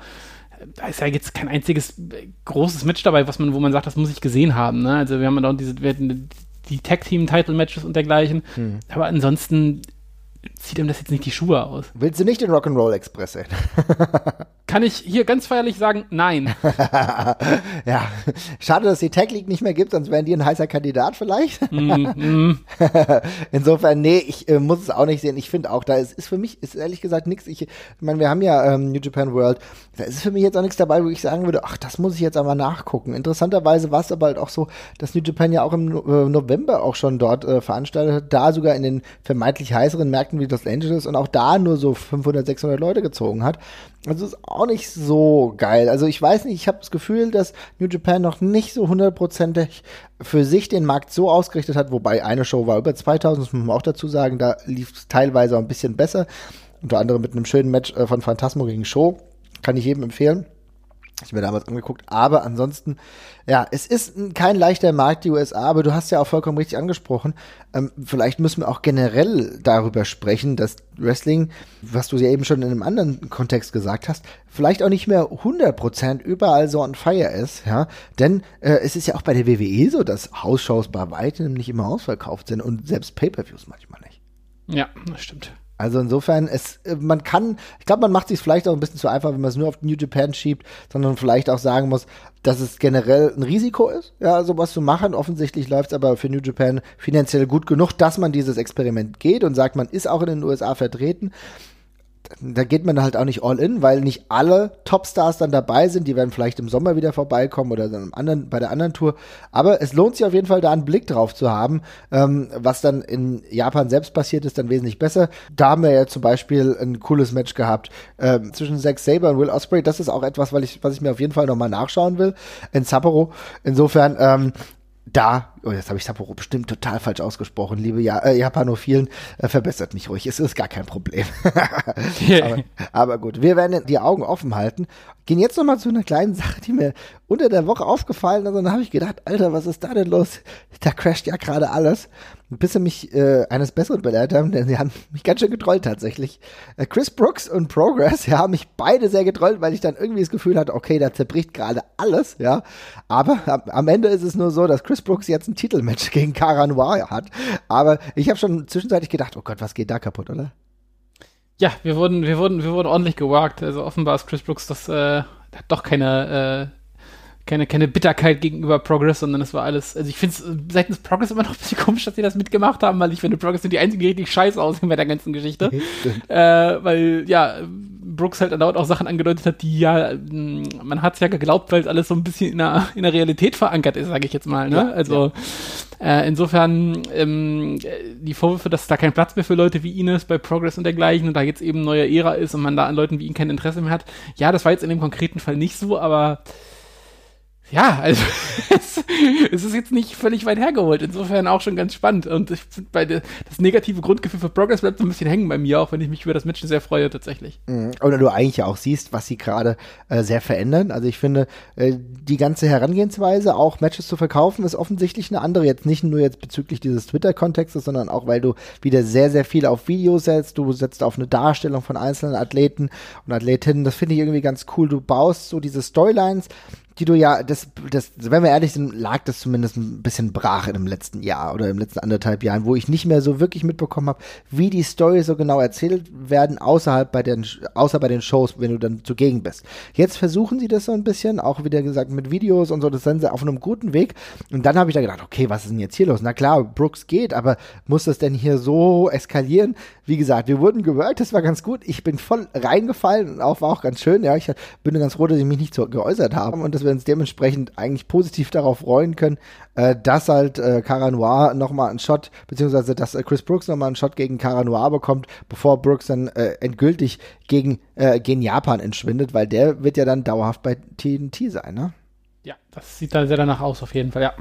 da ist ja jetzt kein einziges großes Match dabei, was man, wo man sagt, das muss ich gesehen haben. Ne? Also wir haben dann diese, wir hatten die Tag-Team-Title-Matches und dergleichen. Hm. Aber ansonsten zieht ihm das jetzt nicht die Schuhe aus. Willst du nicht den Rock'n'Roll Express sehen? Kann ich hier ganz feierlich sagen, nein. ja, schade, dass die Tech League nicht mehr gibt, sonst wären die ein heißer Kandidat vielleicht. mm, mm. Insofern, nee, ich äh, muss es auch nicht sehen. Ich finde auch, da ist, ist für mich, ist ehrlich gesagt nichts. Ich, ich meine, wir haben ja ähm, New Japan World. Da ist für mich jetzt auch nichts dabei, wo ich sagen würde, ach, das muss ich jetzt aber nachgucken. Interessanterweise war es aber halt auch so, dass New Japan ja auch im äh, November auch schon dort äh, veranstaltet hat, da sogar in den vermeintlich heißeren Märkten wie Los Angeles und auch da nur so 500, 600 Leute gezogen hat. Also ist auch nicht so geil. Also ich weiß nicht, ich habe das Gefühl, dass New Japan noch nicht so hundertprozentig für sich den Markt so ausgerichtet hat, wobei eine Show war über 2000, das muss man auch dazu sagen, da lief es teilweise auch ein bisschen besser. Unter anderem mit einem schönen Match äh, von Phantasmo gegen Show. Kann ich jedem empfehlen ich mir damals angeguckt. Aber ansonsten, ja, es ist kein leichter Markt, die USA, aber du hast ja auch vollkommen richtig angesprochen. Ähm, vielleicht müssen wir auch generell darüber sprechen, dass Wrestling, was du ja eben schon in einem anderen Kontext gesagt hast, vielleicht auch nicht mehr 100% überall so on fire ist, ja. Denn äh, es ist ja auch bei der WWE so, dass Hausshows bei weitem nicht immer ausverkauft sind und selbst Pay-Per-Views manchmal nicht. Ja, das stimmt. Also insofern, es, äh, man kann, ich glaube, man macht sich vielleicht auch ein bisschen zu einfach, wenn man es nur auf New Japan schiebt, sondern vielleicht auch sagen muss, dass es generell ein Risiko ist, ja, sowas zu machen. Offensichtlich läuft es aber für New Japan finanziell gut genug, dass man dieses Experiment geht und sagt, man ist auch in den USA vertreten da geht man halt auch nicht all in, weil nicht alle Topstars dann dabei sind. Die werden vielleicht im Sommer wieder vorbeikommen oder dann anderen, bei der anderen Tour. Aber es lohnt sich auf jeden Fall, da einen Blick drauf zu haben. Ähm, was dann in Japan selbst passiert ist, dann wesentlich besser. Da haben wir ja zum Beispiel ein cooles Match gehabt ähm, zwischen Zack Saber und Will Osprey. Das ist auch etwas, weil ich, was ich mir auf jeden Fall nochmal nachschauen will in Sapporo. Insofern, ähm, da, oh, jetzt habe ich Sapporo bestimmt total falsch ausgesprochen, liebe ja äh, Japanophilen, äh, verbessert mich ruhig, es ist gar kein Problem. aber, aber, gut, wir werden die Augen offen halten. Gehen jetzt nochmal zu einer kleinen Sache, die mir unter der Woche aufgefallen ist und dann habe ich gedacht, Alter, was ist da denn los? Da crasht ja gerade alles bis sie mich äh, eines Besseren belehrt haben, denn sie haben mich ganz schön getrollt tatsächlich. Äh, Chris Brooks und Progress, ja, haben mich beide sehr getrollt, weil ich dann irgendwie das Gefühl hatte, okay, da zerbricht gerade alles, ja. Aber am, am, Ende ist es nur so, dass Chris Brooks jetzt ein Titelmatch gegen Cara Noir hat. Aber ich habe schon zwischenzeitlich gedacht, oh Gott, was geht da kaputt, oder? Ja, wir wurden, wir wurden, wir wurden ordentlich gewagt. Also offenbar ist Chris Brooks das, äh, hat doch keine, äh, keine, keine Bitterkeit gegenüber Progress, sondern es war alles, also ich finde es seitens Progress immer noch ein bisschen komisch, dass sie das mitgemacht haben, weil ich finde, Progress sind die einzigen, die richtig scheiße aussehen bei der ganzen Geschichte. äh, weil, ja, Brooks halt dauernd auch Sachen angedeutet hat, die ja, man hat es ja geglaubt, weil es alles so ein bisschen in der, in der Realität verankert ist, sage ich jetzt mal. Ne? Ja, also ja. äh, insofern ähm, die Vorwürfe, dass da kein Platz mehr für Leute wie Ines bei Progress und dergleichen und da jetzt eben neue Ära ist und man da an Leuten wie ihn kein Interesse mehr hat. Ja, das war jetzt in dem konkreten Fall nicht so, aber ja, also es, es, ist jetzt nicht völlig weit hergeholt. Insofern auch schon ganz spannend. Und ich finde, bei der, das negative Grundgefühl für Progress bleibt so ein bisschen hängen bei mir, auch wenn ich mich über das Match sehr freue tatsächlich. Mhm. Oder du eigentlich auch siehst, was sie gerade äh, sehr verändern. Also ich finde, äh, die ganze Herangehensweise, auch Matches zu verkaufen, ist offensichtlich eine andere. Jetzt nicht nur jetzt bezüglich dieses Twitter-Kontextes, sondern auch, weil du wieder sehr, sehr viel auf Videos setzt. Du setzt auf eine Darstellung von einzelnen Athleten und Athletinnen. Das finde ich irgendwie ganz cool. Du baust so diese Storylines die du ja, das, das, wenn wir ehrlich sind, lag das zumindest ein bisschen brach in dem letzten Jahr oder im letzten anderthalb Jahren, wo ich nicht mehr so wirklich mitbekommen habe, wie die Story so genau erzählt werden, außerhalb bei den, außer bei den Shows, wenn du dann zugegen bist. Jetzt versuchen sie das so ein bisschen, auch wieder gesagt mit Videos und so, das sind sie auf einem guten Weg. Und dann habe ich da gedacht, okay, was ist denn jetzt hier los? Na klar, Brooks geht, aber muss das denn hier so eskalieren? Wie gesagt, wir wurden gewirkt, das war ganz gut. Ich bin voll reingefallen und auch war auch ganz schön. Ja, ich bin ganz froh, dass ich mich nicht so geäußert habe und dass wir uns dementsprechend eigentlich positiv darauf freuen können, äh, dass halt äh, Cara Noir nochmal einen Shot, beziehungsweise dass äh, Chris Brooks nochmal einen Shot gegen Cara Noir bekommt, bevor Brooks dann äh, endgültig gegen, äh, gegen Japan entschwindet, weil der wird ja dann dauerhaft bei TNT sein, ne? Ja, das sieht dann sehr danach aus, auf jeden Fall, ja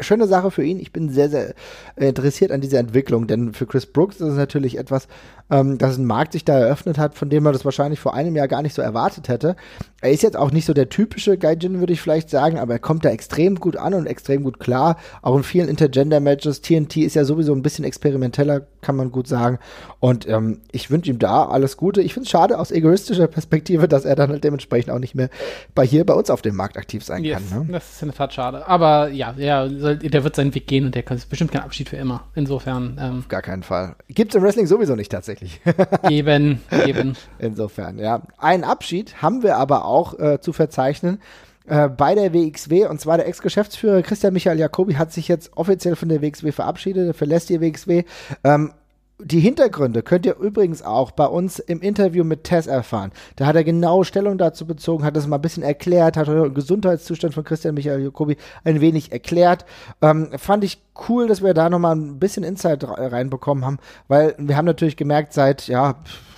schöne Sache für ihn. Ich bin sehr, sehr äh, interessiert an dieser Entwicklung, denn für Chris Brooks ist es natürlich etwas, ähm, dass ein Markt sich da eröffnet hat, von dem man das wahrscheinlich vor einem Jahr gar nicht so erwartet hätte. Er ist jetzt auch nicht so der typische Gaijin, würde ich vielleicht sagen, aber er kommt da extrem gut an und extrem gut klar. Auch in vielen Intergender-Matches. TNT ist ja sowieso ein bisschen experimenteller, kann man gut sagen. Und ähm, ich wünsche ihm da alles Gute. Ich finde es schade aus egoistischer Perspektive, dass er dann halt dementsprechend auch nicht mehr bei hier bei uns auf dem Markt aktiv sein yes, kann. Ne? Das ist in der Tat schade. Aber ja, ja, der wird seinen Weg gehen und der kann bestimmt kein Abschied für immer. Insofern. Ähm, auf gar keinen Fall. Gibt es im Wrestling sowieso nicht tatsächlich. Eben, eben. Insofern, ja. Einen Abschied haben wir aber auch äh, zu verzeichnen äh, bei der WXW und zwar der Ex-Geschäftsführer Christian Michael Jacobi hat sich jetzt offiziell von der WXW verabschiedet, er verlässt die WXW. Ähm, die Hintergründe könnt ihr übrigens auch bei uns im Interview mit Tess erfahren. Da hat er genau Stellung dazu bezogen, hat das mal ein bisschen erklärt, hat den Gesundheitszustand von Christian Michael Jacobi ein wenig erklärt. Ähm, fand ich cool, dass wir da nochmal ein bisschen Insight reinbekommen haben, weil wir haben natürlich gemerkt, seit ja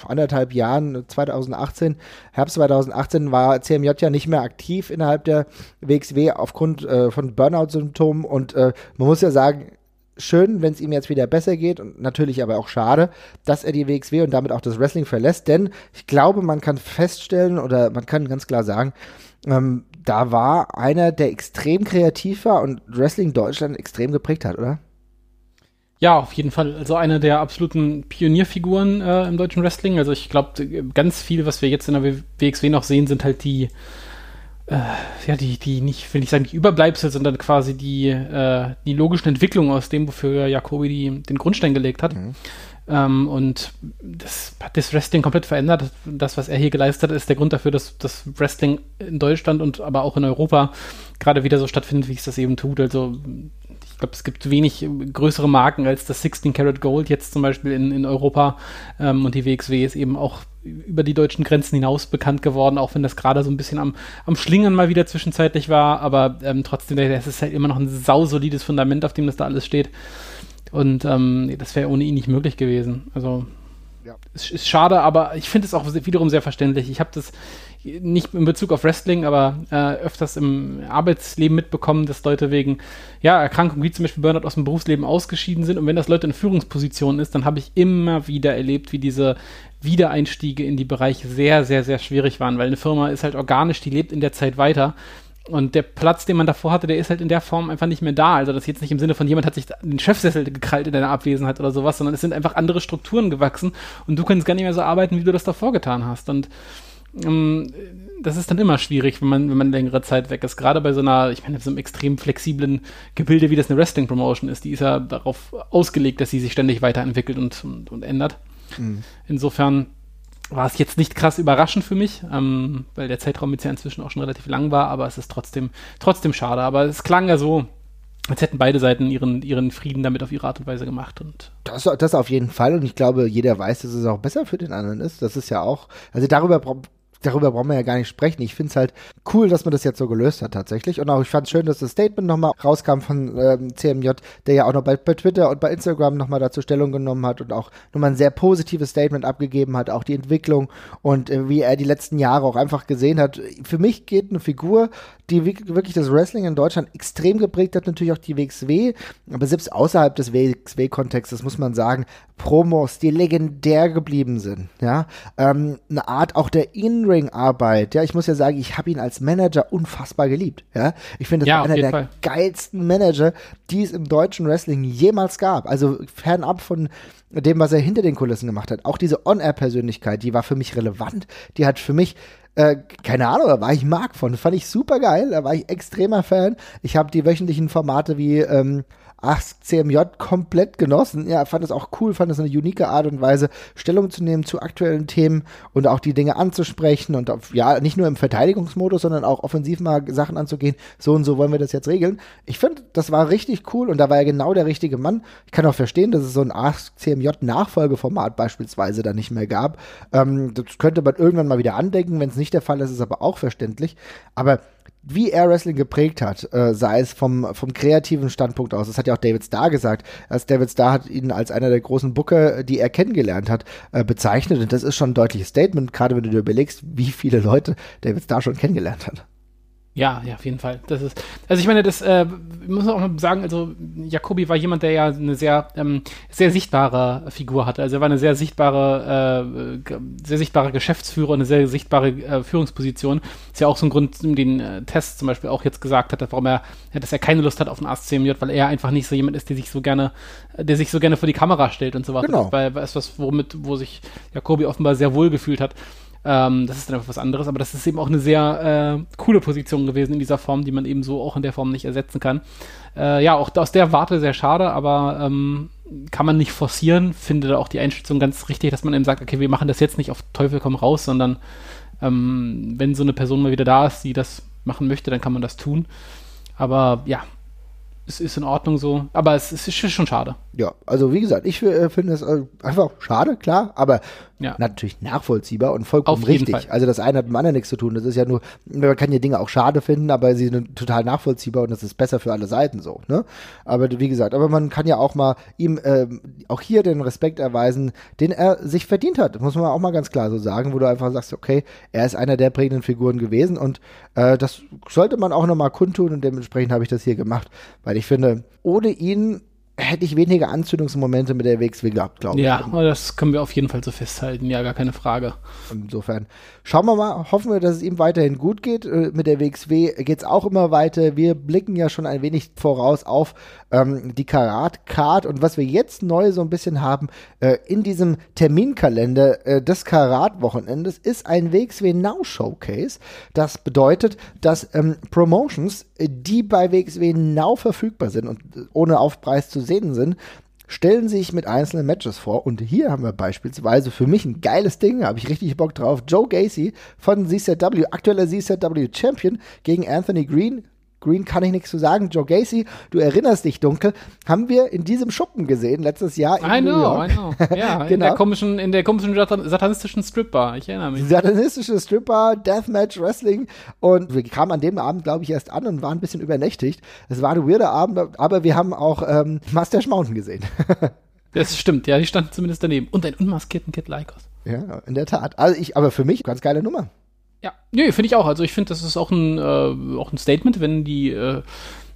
anderthalb Jahren, 2018, Herbst 2018 war CMJ ja nicht mehr aktiv innerhalb der WXW aufgrund äh, von Burnout-Symptomen und äh, man muss ja sagen, schön, wenn es ihm jetzt wieder besser geht und natürlich aber auch schade, dass er die WXW und damit auch das Wrestling verlässt, denn ich glaube, man kann feststellen oder man kann ganz klar sagen, ähm, da war einer, der extrem kreativ war und Wrestling Deutschland extrem geprägt hat, oder? Ja, auf jeden Fall. Also eine der absoluten Pionierfiguren äh, im deutschen Wrestling. Also ich glaube, ganz viel, was wir jetzt in der WXW noch sehen, sind halt die äh, ja, die, die nicht, will ich sagen, die Überbleibsel, sondern quasi die, äh, die logischen Entwicklungen aus dem, wofür Jacobi die, den Grundstein gelegt hat. Mhm. Ähm, und das hat das Wrestling komplett verändert. Das, was er hier geleistet hat, ist der Grund dafür, dass das Wrestling in Deutschland und aber auch in Europa gerade wieder so stattfindet, wie es das eben tut. Also glaube, es gibt wenig größere Marken als das 16 Karat Gold jetzt zum Beispiel in, in Europa. Ähm, und die WXW ist eben auch über die deutschen Grenzen hinaus bekannt geworden, auch wenn das gerade so ein bisschen am, am Schlingern mal wieder zwischenzeitlich war, aber ähm, trotzdem, das ist halt immer noch ein sausolides Fundament, auf dem das da alles steht. Und ähm, das wäre ohne ihn nicht möglich gewesen. Also ja. es ist schade, aber ich finde es auch wiederum sehr verständlich. Ich habe das nicht in Bezug auf Wrestling, aber äh, öfters im Arbeitsleben mitbekommen, dass Leute wegen ja, Erkrankungen wie zum Beispiel Burnout aus dem Berufsleben ausgeschieden sind. Und wenn das Leute in Führungspositionen ist, dann habe ich immer wieder erlebt, wie diese Wiedereinstiege in die Bereiche sehr, sehr, sehr schwierig waren, weil eine Firma ist halt organisch, die lebt in der Zeit weiter. Und der Platz, den man davor hatte, der ist halt in der Form einfach nicht mehr da. Also das jetzt nicht im Sinne von jemand hat sich den Chefsessel gekrallt in deiner Abwesenheit oder sowas, sondern es sind einfach andere Strukturen gewachsen und du kannst gar nicht mehr so arbeiten, wie du das davor getan hast. Und ähm, das ist dann immer schwierig, wenn man, wenn man längere Zeit weg ist. Gerade bei so einer, ich meine, so einem extrem flexiblen Gebilde, wie das eine Wrestling-Promotion ist, die ist ja darauf ausgelegt, dass sie sich ständig weiterentwickelt und, und, und ändert. Mhm. Insofern war es jetzt nicht krass überraschend für mich, ähm, weil der Zeitraum jetzt ja inzwischen auch schon relativ lang war, aber es ist trotzdem, trotzdem schade. Aber es klang ja so, als hätten beide Seiten ihren, ihren Frieden damit auf ihre Art und Weise gemacht. Und das, das auf jeden Fall. Und ich glaube, jeder weiß, dass es auch besser für den anderen ist. Das ist ja auch, also darüber darüber brauchen wir ja gar nicht sprechen. Ich finde es halt cool, dass man das jetzt so gelöst hat tatsächlich. Und auch ich fand es schön, dass das Statement nochmal rauskam von ähm, CMJ, der ja auch noch bei, bei Twitter und bei Instagram nochmal dazu Stellung genommen hat und auch nochmal ein sehr positives Statement abgegeben hat, auch die Entwicklung und äh, wie er die letzten Jahre auch einfach gesehen hat. Für mich geht eine Figur, die wirklich das Wrestling in Deutschland extrem geprägt hat, natürlich auch die WXW, aber selbst außerhalb des WXW-Kontextes muss man sagen, Promos, die legendär geblieben sind, ja, ähm, eine Art auch der In-Ring-Arbeit, ja, ich muss ja sagen, ich habe ihn als Manager unfassbar geliebt, ja, ich finde, das ja, einer der Fall. geilsten Manager, die es im deutschen Wrestling jemals gab, also fernab von dem, was er hinter den Kulissen gemacht hat, auch diese On-Air-Persönlichkeit, die war für mich relevant, die hat für mich äh, keine Ahnung, da war ich Mark von. Fand ich super geil, da war ich extremer Fan. Ich habe die wöchentlichen Formate wie ähm, Ask CMJ komplett genossen. Ja, fand es auch cool, fand es eine unique Art und Weise, Stellung zu nehmen zu aktuellen Themen und auch die Dinge anzusprechen und auf, ja, nicht nur im Verteidigungsmodus, sondern auch offensiv mal Sachen anzugehen. So und so wollen wir das jetzt regeln. Ich finde, das war richtig cool und da war er genau der richtige Mann. Ich kann auch verstehen, dass es so ein Ask CMJ Nachfolgeformat beispielsweise da nicht mehr gab. Ähm, das könnte man irgendwann mal wieder andenken. Wenn es nicht der Fall ist, ist aber auch verständlich. Aber wie er Wrestling geprägt hat, äh, sei es vom, vom kreativen Standpunkt aus, das hat ja auch David Starr gesagt, als David Starr hat ihn als einer der großen Booker, die er kennengelernt hat, äh, bezeichnet und das ist schon ein deutliches Statement, gerade wenn du dir überlegst, wie viele Leute David Starr schon kennengelernt hat. Ja, ja, auf jeden Fall. Das ist, also ich meine, das äh, muss man auch mal sagen, also Jacobi war jemand, der ja eine sehr, ähm, sehr sichtbare Figur hatte. Also er war eine sehr sichtbare, äh, sehr sichtbare Geschäftsführer, eine sehr sichtbare äh, Führungsposition. Ist ja auch so ein Grund, den äh, Test zum Beispiel auch jetzt gesagt hat, warum er, dass er keine Lust hat auf einen ASCMJ, weil er einfach nicht so jemand ist, der sich so gerne, der sich so gerne vor die Kamera stellt und so weiter. Genau. Das war etwas, womit, wo sich Jacobi offenbar sehr wohl gefühlt hat. Ähm, das ist dann einfach was anderes, aber das ist eben auch eine sehr äh, coole Position gewesen in dieser Form, die man eben so auch in der Form nicht ersetzen kann. Äh, ja, auch aus der Warte sehr schade, aber ähm, kann man nicht forcieren. Finde da auch die Einschätzung ganz richtig, dass man eben sagt, okay, wir machen das jetzt nicht auf Teufel komm raus, sondern ähm, wenn so eine Person mal wieder da ist, die das machen möchte, dann kann man das tun. Aber ja, es ist in Ordnung so, aber es, es ist schon schade. Ja, also wie gesagt, ich äh, finde es äh, einfach schade, klar, aber ja. natürlich nachvollziehbar und vollkommen richtig. Also das eine hat mit dem anderen nichts zu tun. Das ist ja nur, man kann ja Dinge auch schade finden, aber sie sind total nachvollziehbar und das ist besser für alle Seiten so. Ne? Aber wie gesagt, aber man kann ja auch mal ihm äh, auch hier den Respekt erweisen, den er sich verdient hat. Muss man auch mal ganz klar so sagen, wo du einfach sagst, okay, er ist einer der prägenden Figuren gewesen und äh, das sollte man auch nochmal kundtun und dementsprechend habe ich das hier gemacht, weil ich finde, ohne ihn hätte ich weniger Anzündungsmomente mit der WXW gehabt, glaube ich. Ja, das können wir auf jeden Fall so festhalten, ja, gar keine Frage. Insofern schauen wir mal, hoffen wir, dass es ihm weiterhin gut geht. Äh, mit der WXW geht es auch immer weiter. Wir blicken ja schon ein wenig voraus auf ähm, die Karat-Card und was wir jetzt neu so ein bisschen haben äh, in diesem Terminkalender äh, des Karat-Wochenendes ist ein WXW Now Showcase. Das bedeutet, dass ähm, Promotions, äh, die bei WXW Now verfügbar sind und äh, ohne Aufpreis zu sehen sind, stellen sich mit einzelnen Matches vor. Und hier haben wir beispielsweise für mich ein geiles Ding, habe ich richtig Bock drauf. Joe Gacy von ZZW, aktueller ZZW Champion gegen Anthony Green, Green kann ich nichts zu sagen. Joe Gacy, du erinnerst dich dunkel, haben wir in diesem Schuppen gesehen letztes Jahr in I New know, York. I know. Ja, genau. in der komischen, in der komischen satanistischen Stripbar. Ich erinnere mich. Satanistische Stripbar, Deathmatch Wrestling und wir kamen an dem Abend, glaube ich, erst an und waren ein bisschen übernächtigt. Es war ein weirder Abend, aber wir haben auch ähm, Mustache Mountain gesehen. das stimmt, ja, die standen zumindest daneben und einen unmaskierten Kid Lycos. Ja, in der Tat. Also ich, aber für mich ganz geile Nummer. Ja, nee, finde ich auch. Also ich finde, das ist auch ein, äh, auch ein Statement, wenn die äh,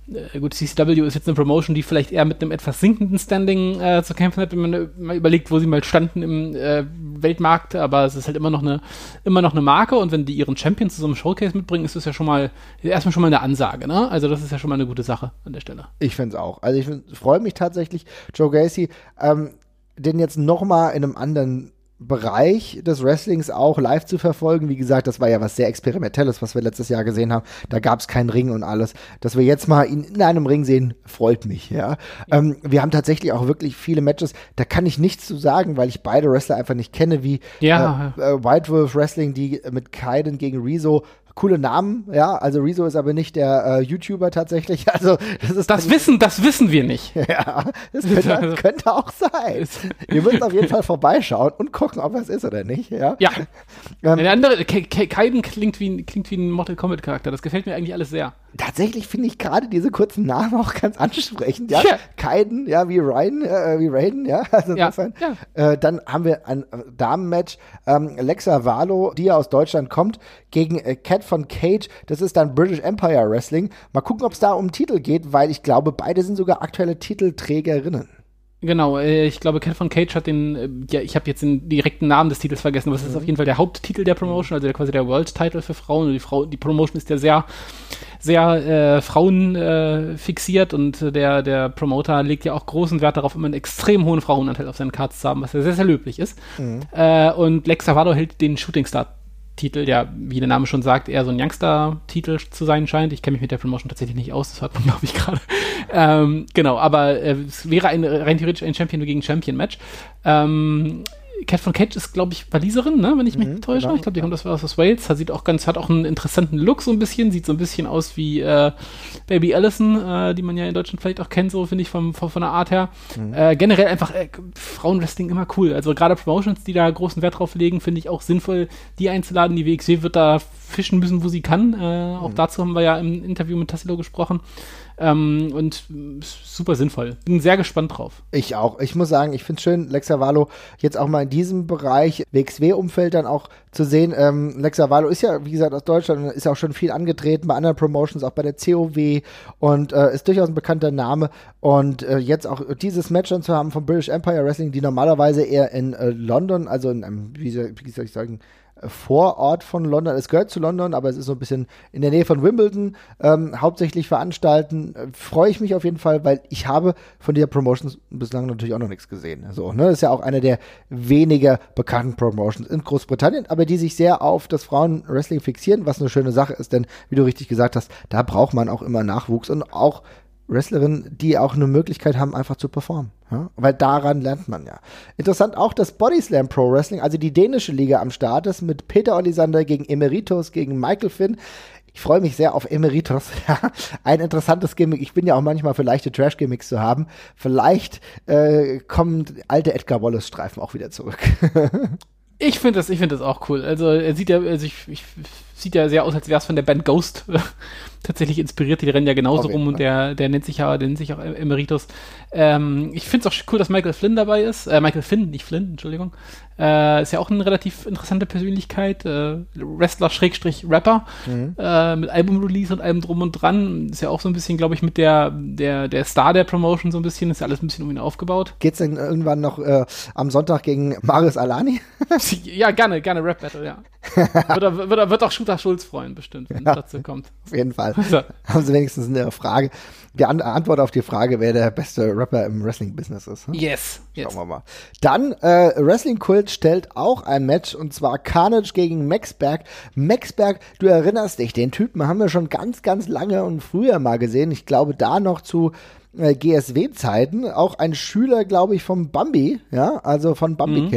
äh gut, CCW ist jetzt eine Promotion, die vielleicht eher mit einem etwas sinkenden Standing äh, zu kämpfen hat, wenn man äh, mal überlegt, wo sie mal standen im äh, Weltmarkt, aber es ist halt immer noch eine immer noch eine Marke und wenn die ihren Champion zu so einem Showcase mitbringen, ist das ja schon mal erstmal schon mal eine Ansage, ne? Also das ist ja schon mal eine gute Sache an der Stelle. Ich finde es auch. Also ich freue mich tatsächlich, Joe Gacy, ähm, den jetzt noch mal in einem anderen Bereich des Wrestlings auch live zu verfolgen. Wie gesagt, das war ja was sehr Experimentelles, was wir letztes Jahr gesehen haben. Da gab es keinen Ring und alles. Dass wir jetzt mal ihn in einem Ring sehen, freut mich, ja. ja. Ähm, wir haben tatsächlich auch wirklich viele Matches. Da kann ich nichts zu sagen, weil ich beide Wrestler einfach nicht kenne, wie ja. äh, äh, White Wolf Wrestling, die mit Kaiden gegen Rezo coole Namen, ja. Also Rezo ist aber nicht der äh, YouTuber tatsächlich. Also das ist das wissen, das wissen wir nicht. ja, das könnte, könnte auch sein. wir müssen auf jeden Fall vorbeischauen und gucken, ob es ist oder nicht. Ja. Ja. Ähm, der andere Kaiden klingt wie klingt wie ein Mortal Kombat Charakter. Das gefällt mir eigentlich alles sehr. Tatsächlich finde ich gerade diese kurzen Namen auch ganz ansprechend. Ja. ja. Kaiden, ja, wie Ryan, äh, wie Raiden, ja. Also ja. ja. Äh, dann haben wir ein äh, Damenmatch. Ähm, Lexa Valo, die ja aus Deutschland kommt, gegen äh, Cat von Cage. Das ist dann British Empire Wrestling. Mal gucken, ob es da um Titel geht, weil ich glaube, beide sind sogar aktuelle Titelträgerinnen. Genau, äh, ich glaube, Cat von Cage hat den, äh, ja, ich habe jetzt den direkten Namen des Titels vergessen, aber es ist mhm. auf jeden Fall der Haupttitel der Promotion, also der, quasi der World Title für Frauen. Und die, Frau, die Promotion ist ja sehr, sehr äh, Frauen äh, fixiert und der, der Promoter legt ja auch großen Wert darauf, immer einen extrem hohen Frauenanteil auf seinen Cards zu haben, was ja sehr, sehr löblich ist. Mhm. Äh, und Lex Savado hält den Shooting Star Titel, ja, wie der Name schon sagt, eher so ein Youngster-Titel zu sein scheint. Ich kenne mich mit der Promotion tatsächlich nicht aus, das hört man, glaube ich, gerade. Ähm, genau, aber äh, es wäre ein, rein theoretisch ein Champion gegen Champion-Match. Ähm, Cat von Cage ist, glaube ich, Waliserin, ne? wenn ich mich mhm, nicht täusche. Genau. Ich glaube, die kommt aus, aus Wales. Sieht auch ganz, hat auch einen interessanten Look so ein bisschen. Sieht so ein bisschen aus wie äh, Baby Allison, äh, die man ja in Deutschland vielleicht auch kennt, so finde ich vom, von, von der Art her. Mhm. Äh, generell einfach äh, Frauenwrestling immer cool. Also gerade Promotions, die da großen Wert drauf legen, finde ich auch sinnvoll, die einzuladen. Die WXW wird da fischen müssen, wo sie kann. Äh, auch mhm. dazu haben wir ja im Interview mit Tassilo gesprochen. Ähm, und super sinnvoll. Bin sehr gespannt drauf. Ich auch. Ich muss sagen, ich finde es schön, Lexa Valo jetzt auch mal in diesem Bereich WXW-Umfeld dann auch zu sehen. Ähm, Lexa Valo ist ja, wie gesagt, aus Deutschland und ist auch schon viel angetreten bei anderen Promotions, auch bei der COW und äh, ist durchaus ein bekannter Name. Und äh, jetzt auch dieses Match dann zu haben von British Empire Wrestling, die normalerweise eher in äh, London, also in einem, wie soll, wie soll ich sagen, Vorort von London. Es gehört zu London, aber es ist so ein bisschen in der Nähe von Wimbledon ähm, hauptsächlich veranstalten. Freue ich mich auf jeden Fall, weil ich habe von dieser Promotions bislang natürlich auch noch nichts gesehen. So, ne? Das ist ja auch eine der weniger bekannten Promotions in Großbritannien, aber die sich sehr auf das Frauenwrestling fixieren, was eine schöne Sache ist, denn wie du richtig gesagt hast, da braucht man auch immer Nachwuchs und auch Wrestlerinnen, die auch eine Möglichkeit haben, einfach zu performen. Ja? Weil daran lernt man ja. Interessant auch, dass Bodyslam Pro Wrestling, also die dänische Liga am Start ist, mit Peter Olisander gegen Emeritus, gegen Michael Finn. Ich freue mich sehr auf Emeritus. Ja, ein interessantes Gimmick. Ich bin ja auch manchmal für leichte Trash-Gimmicks zu haben. Vielleicht äh, kommen alte Edgar Wallace-Streifen auch wieder zurück. ich finde das, ich das auch cool. Also er sieht ja, also ich, ich sieht ja sehr aus, als wäre es von der Band Ghost tatsächlich inspiriert. Die rennen ja genauso rum und der, der nennt sich ja, der nennt sich auch Emeritus. Ähm, ich finde es auch cool, dass Michael Flynn dabei ist. Äh, Michael Finn, nicht Flynn, Entschuldigung. Äh, ist ja auch eine relativ interessante Persönlichkeit. Äh, Wrestler Schrägstrich Rapper. Mhm. Äh, mit Album-Release und allem drum und dran. Ist ja auch so ein bisschen, glaube ich, mit der, der, der Star der Promotion so ein bisschen. Ist ja alles ein bisschen um ihn aufgebaut. Geht's denn irgendwann noch äh, am Sonntag gegen Marius Alani? ja, gerne, gerne Rap-Battle, ja. wird, wird, wird auch Shooter Schulz freuen, bestimmt, wenn ja, es dazu kommt. Auf jeden Fall. Also. Haben Sie wenigstens eine Frage. Die An Antwort auf die Frage, wer der beste Rapper im Wrestling-Business ist. Hm? Yes. Schauen yes. wir mal. Dann, äh, Wrestling Kult stellt auch ein Match und zwar Carnage gegen Maxberg. Maxberg, du erinnerst dich, den Typen haben wir schon ganz, ganz lange und früher mal gesehen. Ich glaube, da noch zu äh, GSW-Zeiten, auch ein Schüler, glaube ich, vom Bambi, ja, also von Bambi mhm.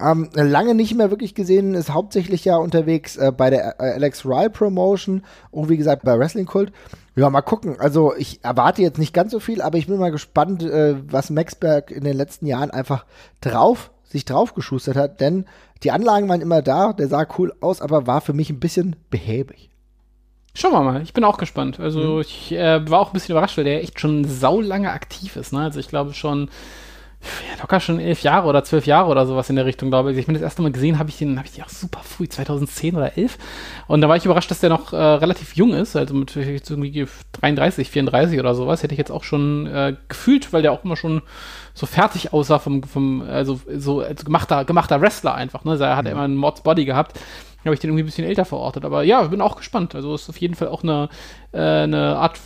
Ähm, lange nicht mehr wirklich gesehen, ist hauptsächlich ja unterwegs äh, bei der äh, Alex Rye Promotion und wie gesagt bei Wrestling Cult. Ja, mal gucken. Also ich erwarte jetzt nicht ganz so viel, aber ich bin mal gespannt, äh, was Maxberg in den letzten Jahren einfach drauf, sich drauf geschustert hat, denn die Anlagen waren immer da, der sah cool aus, aber war für mich ein bisschen behäbig. Schauen wir mal, ich bin auch gespannt. Also mhm. ich äh, war auch ein bisschen überrascht, weil der echt schon saulange aktiv ist. Ne? Also ich glaube schon locker schon elf Jahre oder zwölf Jahre oder sowas in der Richtung, glaube ich. Ich bin das erste Mal gesehen, habe ich den, habe ich den auch super früh, 2010 oder 11. Und da war ich überrascht, dass der noch äh, relativ jung ist, also mit irgendwie 33, 34 oder sowas. Hätte ich jetzt auch schon äh, gefühlt, weil der auch immer schon so fertig aussah vom, vom also so als gemachter, gemachter Wrestler einfach. Ne? Er hat ja. immer einen Mods Body gehabt habe ich den irgendwie ein bisschen älter verortet. Aber ja, bin auch gespannt. Also ist auf jeden Fall auch eine, äh, eine Art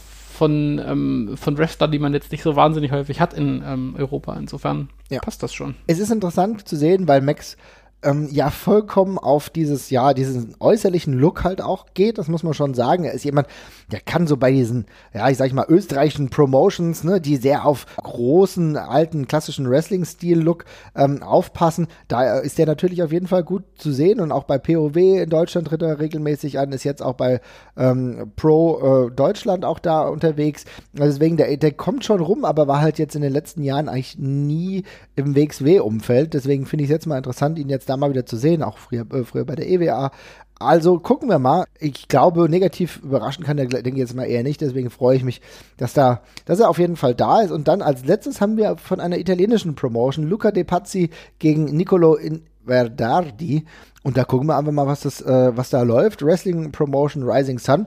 von, ähm, von Wrestlern, die man jetzt nicht so wahnsinnig häufig hat in ähm, Europa. Insofern ja. passt das schon. Es ist interessant zu sehen, weil Max ähm, ja vollkommen auf dieses, ja, diesen äußerlichen Look halt auch geht, das muss man schon sagen. Er ist jemand, der kann so bei diesen, ja, ich sag mal, österreichischen Promotions, ne, die sehr auf großen, alten, klassischen Wrestling-Stil-Look ähm, aufpassen. Da ist der natürlich auf jeden Fall gut zu sehen und auch bei POW in Deutschland tritt er regelmäßig an, ist jetzt auch bei ähm, Pro äh, Deutschland auch da unterwegs. Also deswegen, der, der kommt schon rum, aber war halt jetzt in den letzten Jahren eigentlich nie im WXW-Umfeld. Deswegen finde ich es jetzt mal interessant, ihn jetzt da mal wieder zu sehen, auch früher, äh, früher bei der EWA. Also gucken wir mal. Ich glaube, negativ überraschen kann der, ich jetzt mal eher nicht. Deswegen freue ich mich, dass da, dass er auf jeden Fall da ist. Und dann als letztes haben wir von einer italienischen Promotion Luca De Pazzi gegen Nicolo Verdardi. Und da gucken wir einfach mal, was das, äh, was da läuft. Wrestling Promotion Rising Sun.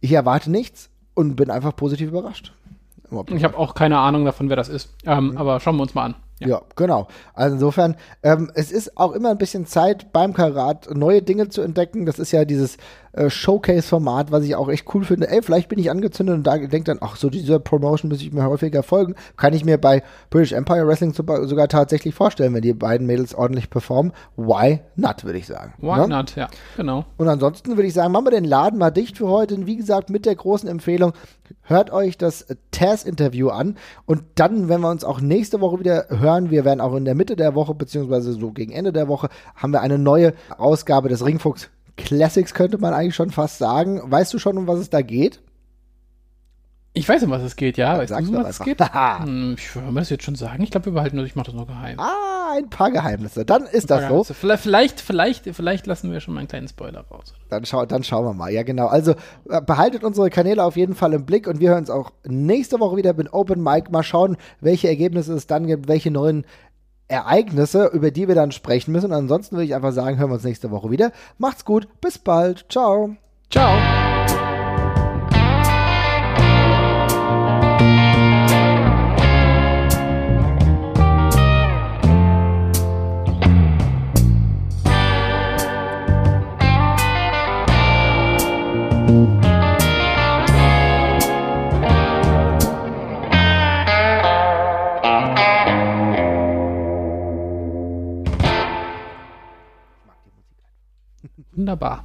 Ich erwarte nichts und bin einfach positiv überrascht. Ich habe auch keine Ahnung davon, wer das ist. Ähm, mhm. Aber schauen wir uns mal an. Ja. ja, genau. Also insofern, ähm, es ist auch immer ein bisschen Zeit beim Karat, neue Dinge zu entdecken. Das ist ja dieses äh, Showcase-Format, was ich auch echt cool finde. Ey, vielleicht bin ich angezündet und da denke dann, ach so, diese Promotion muss ich mir häufiger folgen. Kann ich mir bei British Empire Wrestling sogar tatsächlich vorstellen, wenn die beiden Mädels ordentlich performen. Why not, würde ich sagen. Why ne? not, ja, genau. Und ansonsten würde ich sagen, machen wir den Laden mal dicht für heute. Und wie gesagt, mit der großen Empfehlung, hört euch das Taz-Interview an. Und dann, wenn wir uns auch nächste Woche wieder hören, wir werden auch in der Mitte der Woche, beziehungsweise so gegen Ende der Woche, haben wir eine neue Ausgabe des Ringfuchs Classics, könnte man eigentlich schon fast sagen. Weißt du schon, um was es da geht? Ich weiß, um was es geht, ja. Weißt du, um was es geht? hm, ich würde das jetzt schon sagen. Ich glaube, wir behalten das. Ich mache das nur geheim. Ah, ein paar Geheimnisse. Dann ist das so. Vielleicht, vielleicht, vielleicht lassen wir schon mal einen kleinen Spoiler raus. Dann, schau, dann schauen wir mal. Ja, genau. Also äh, behaltet unsere Kanäle auf jeden Fall im Blick und wir hören uns auch nächste Woche wieder mit Open Mic. Mal schauen, welche Ergebnisse es dann gibt, welche neuen Ereignisse, über die wir dann sprechen müssen. Und ansonsten würde ich einfach sagen, hören wir uns nächste Woche wieder. Macht's gut, bis bald. Ciao. Ciao. Wunderbar.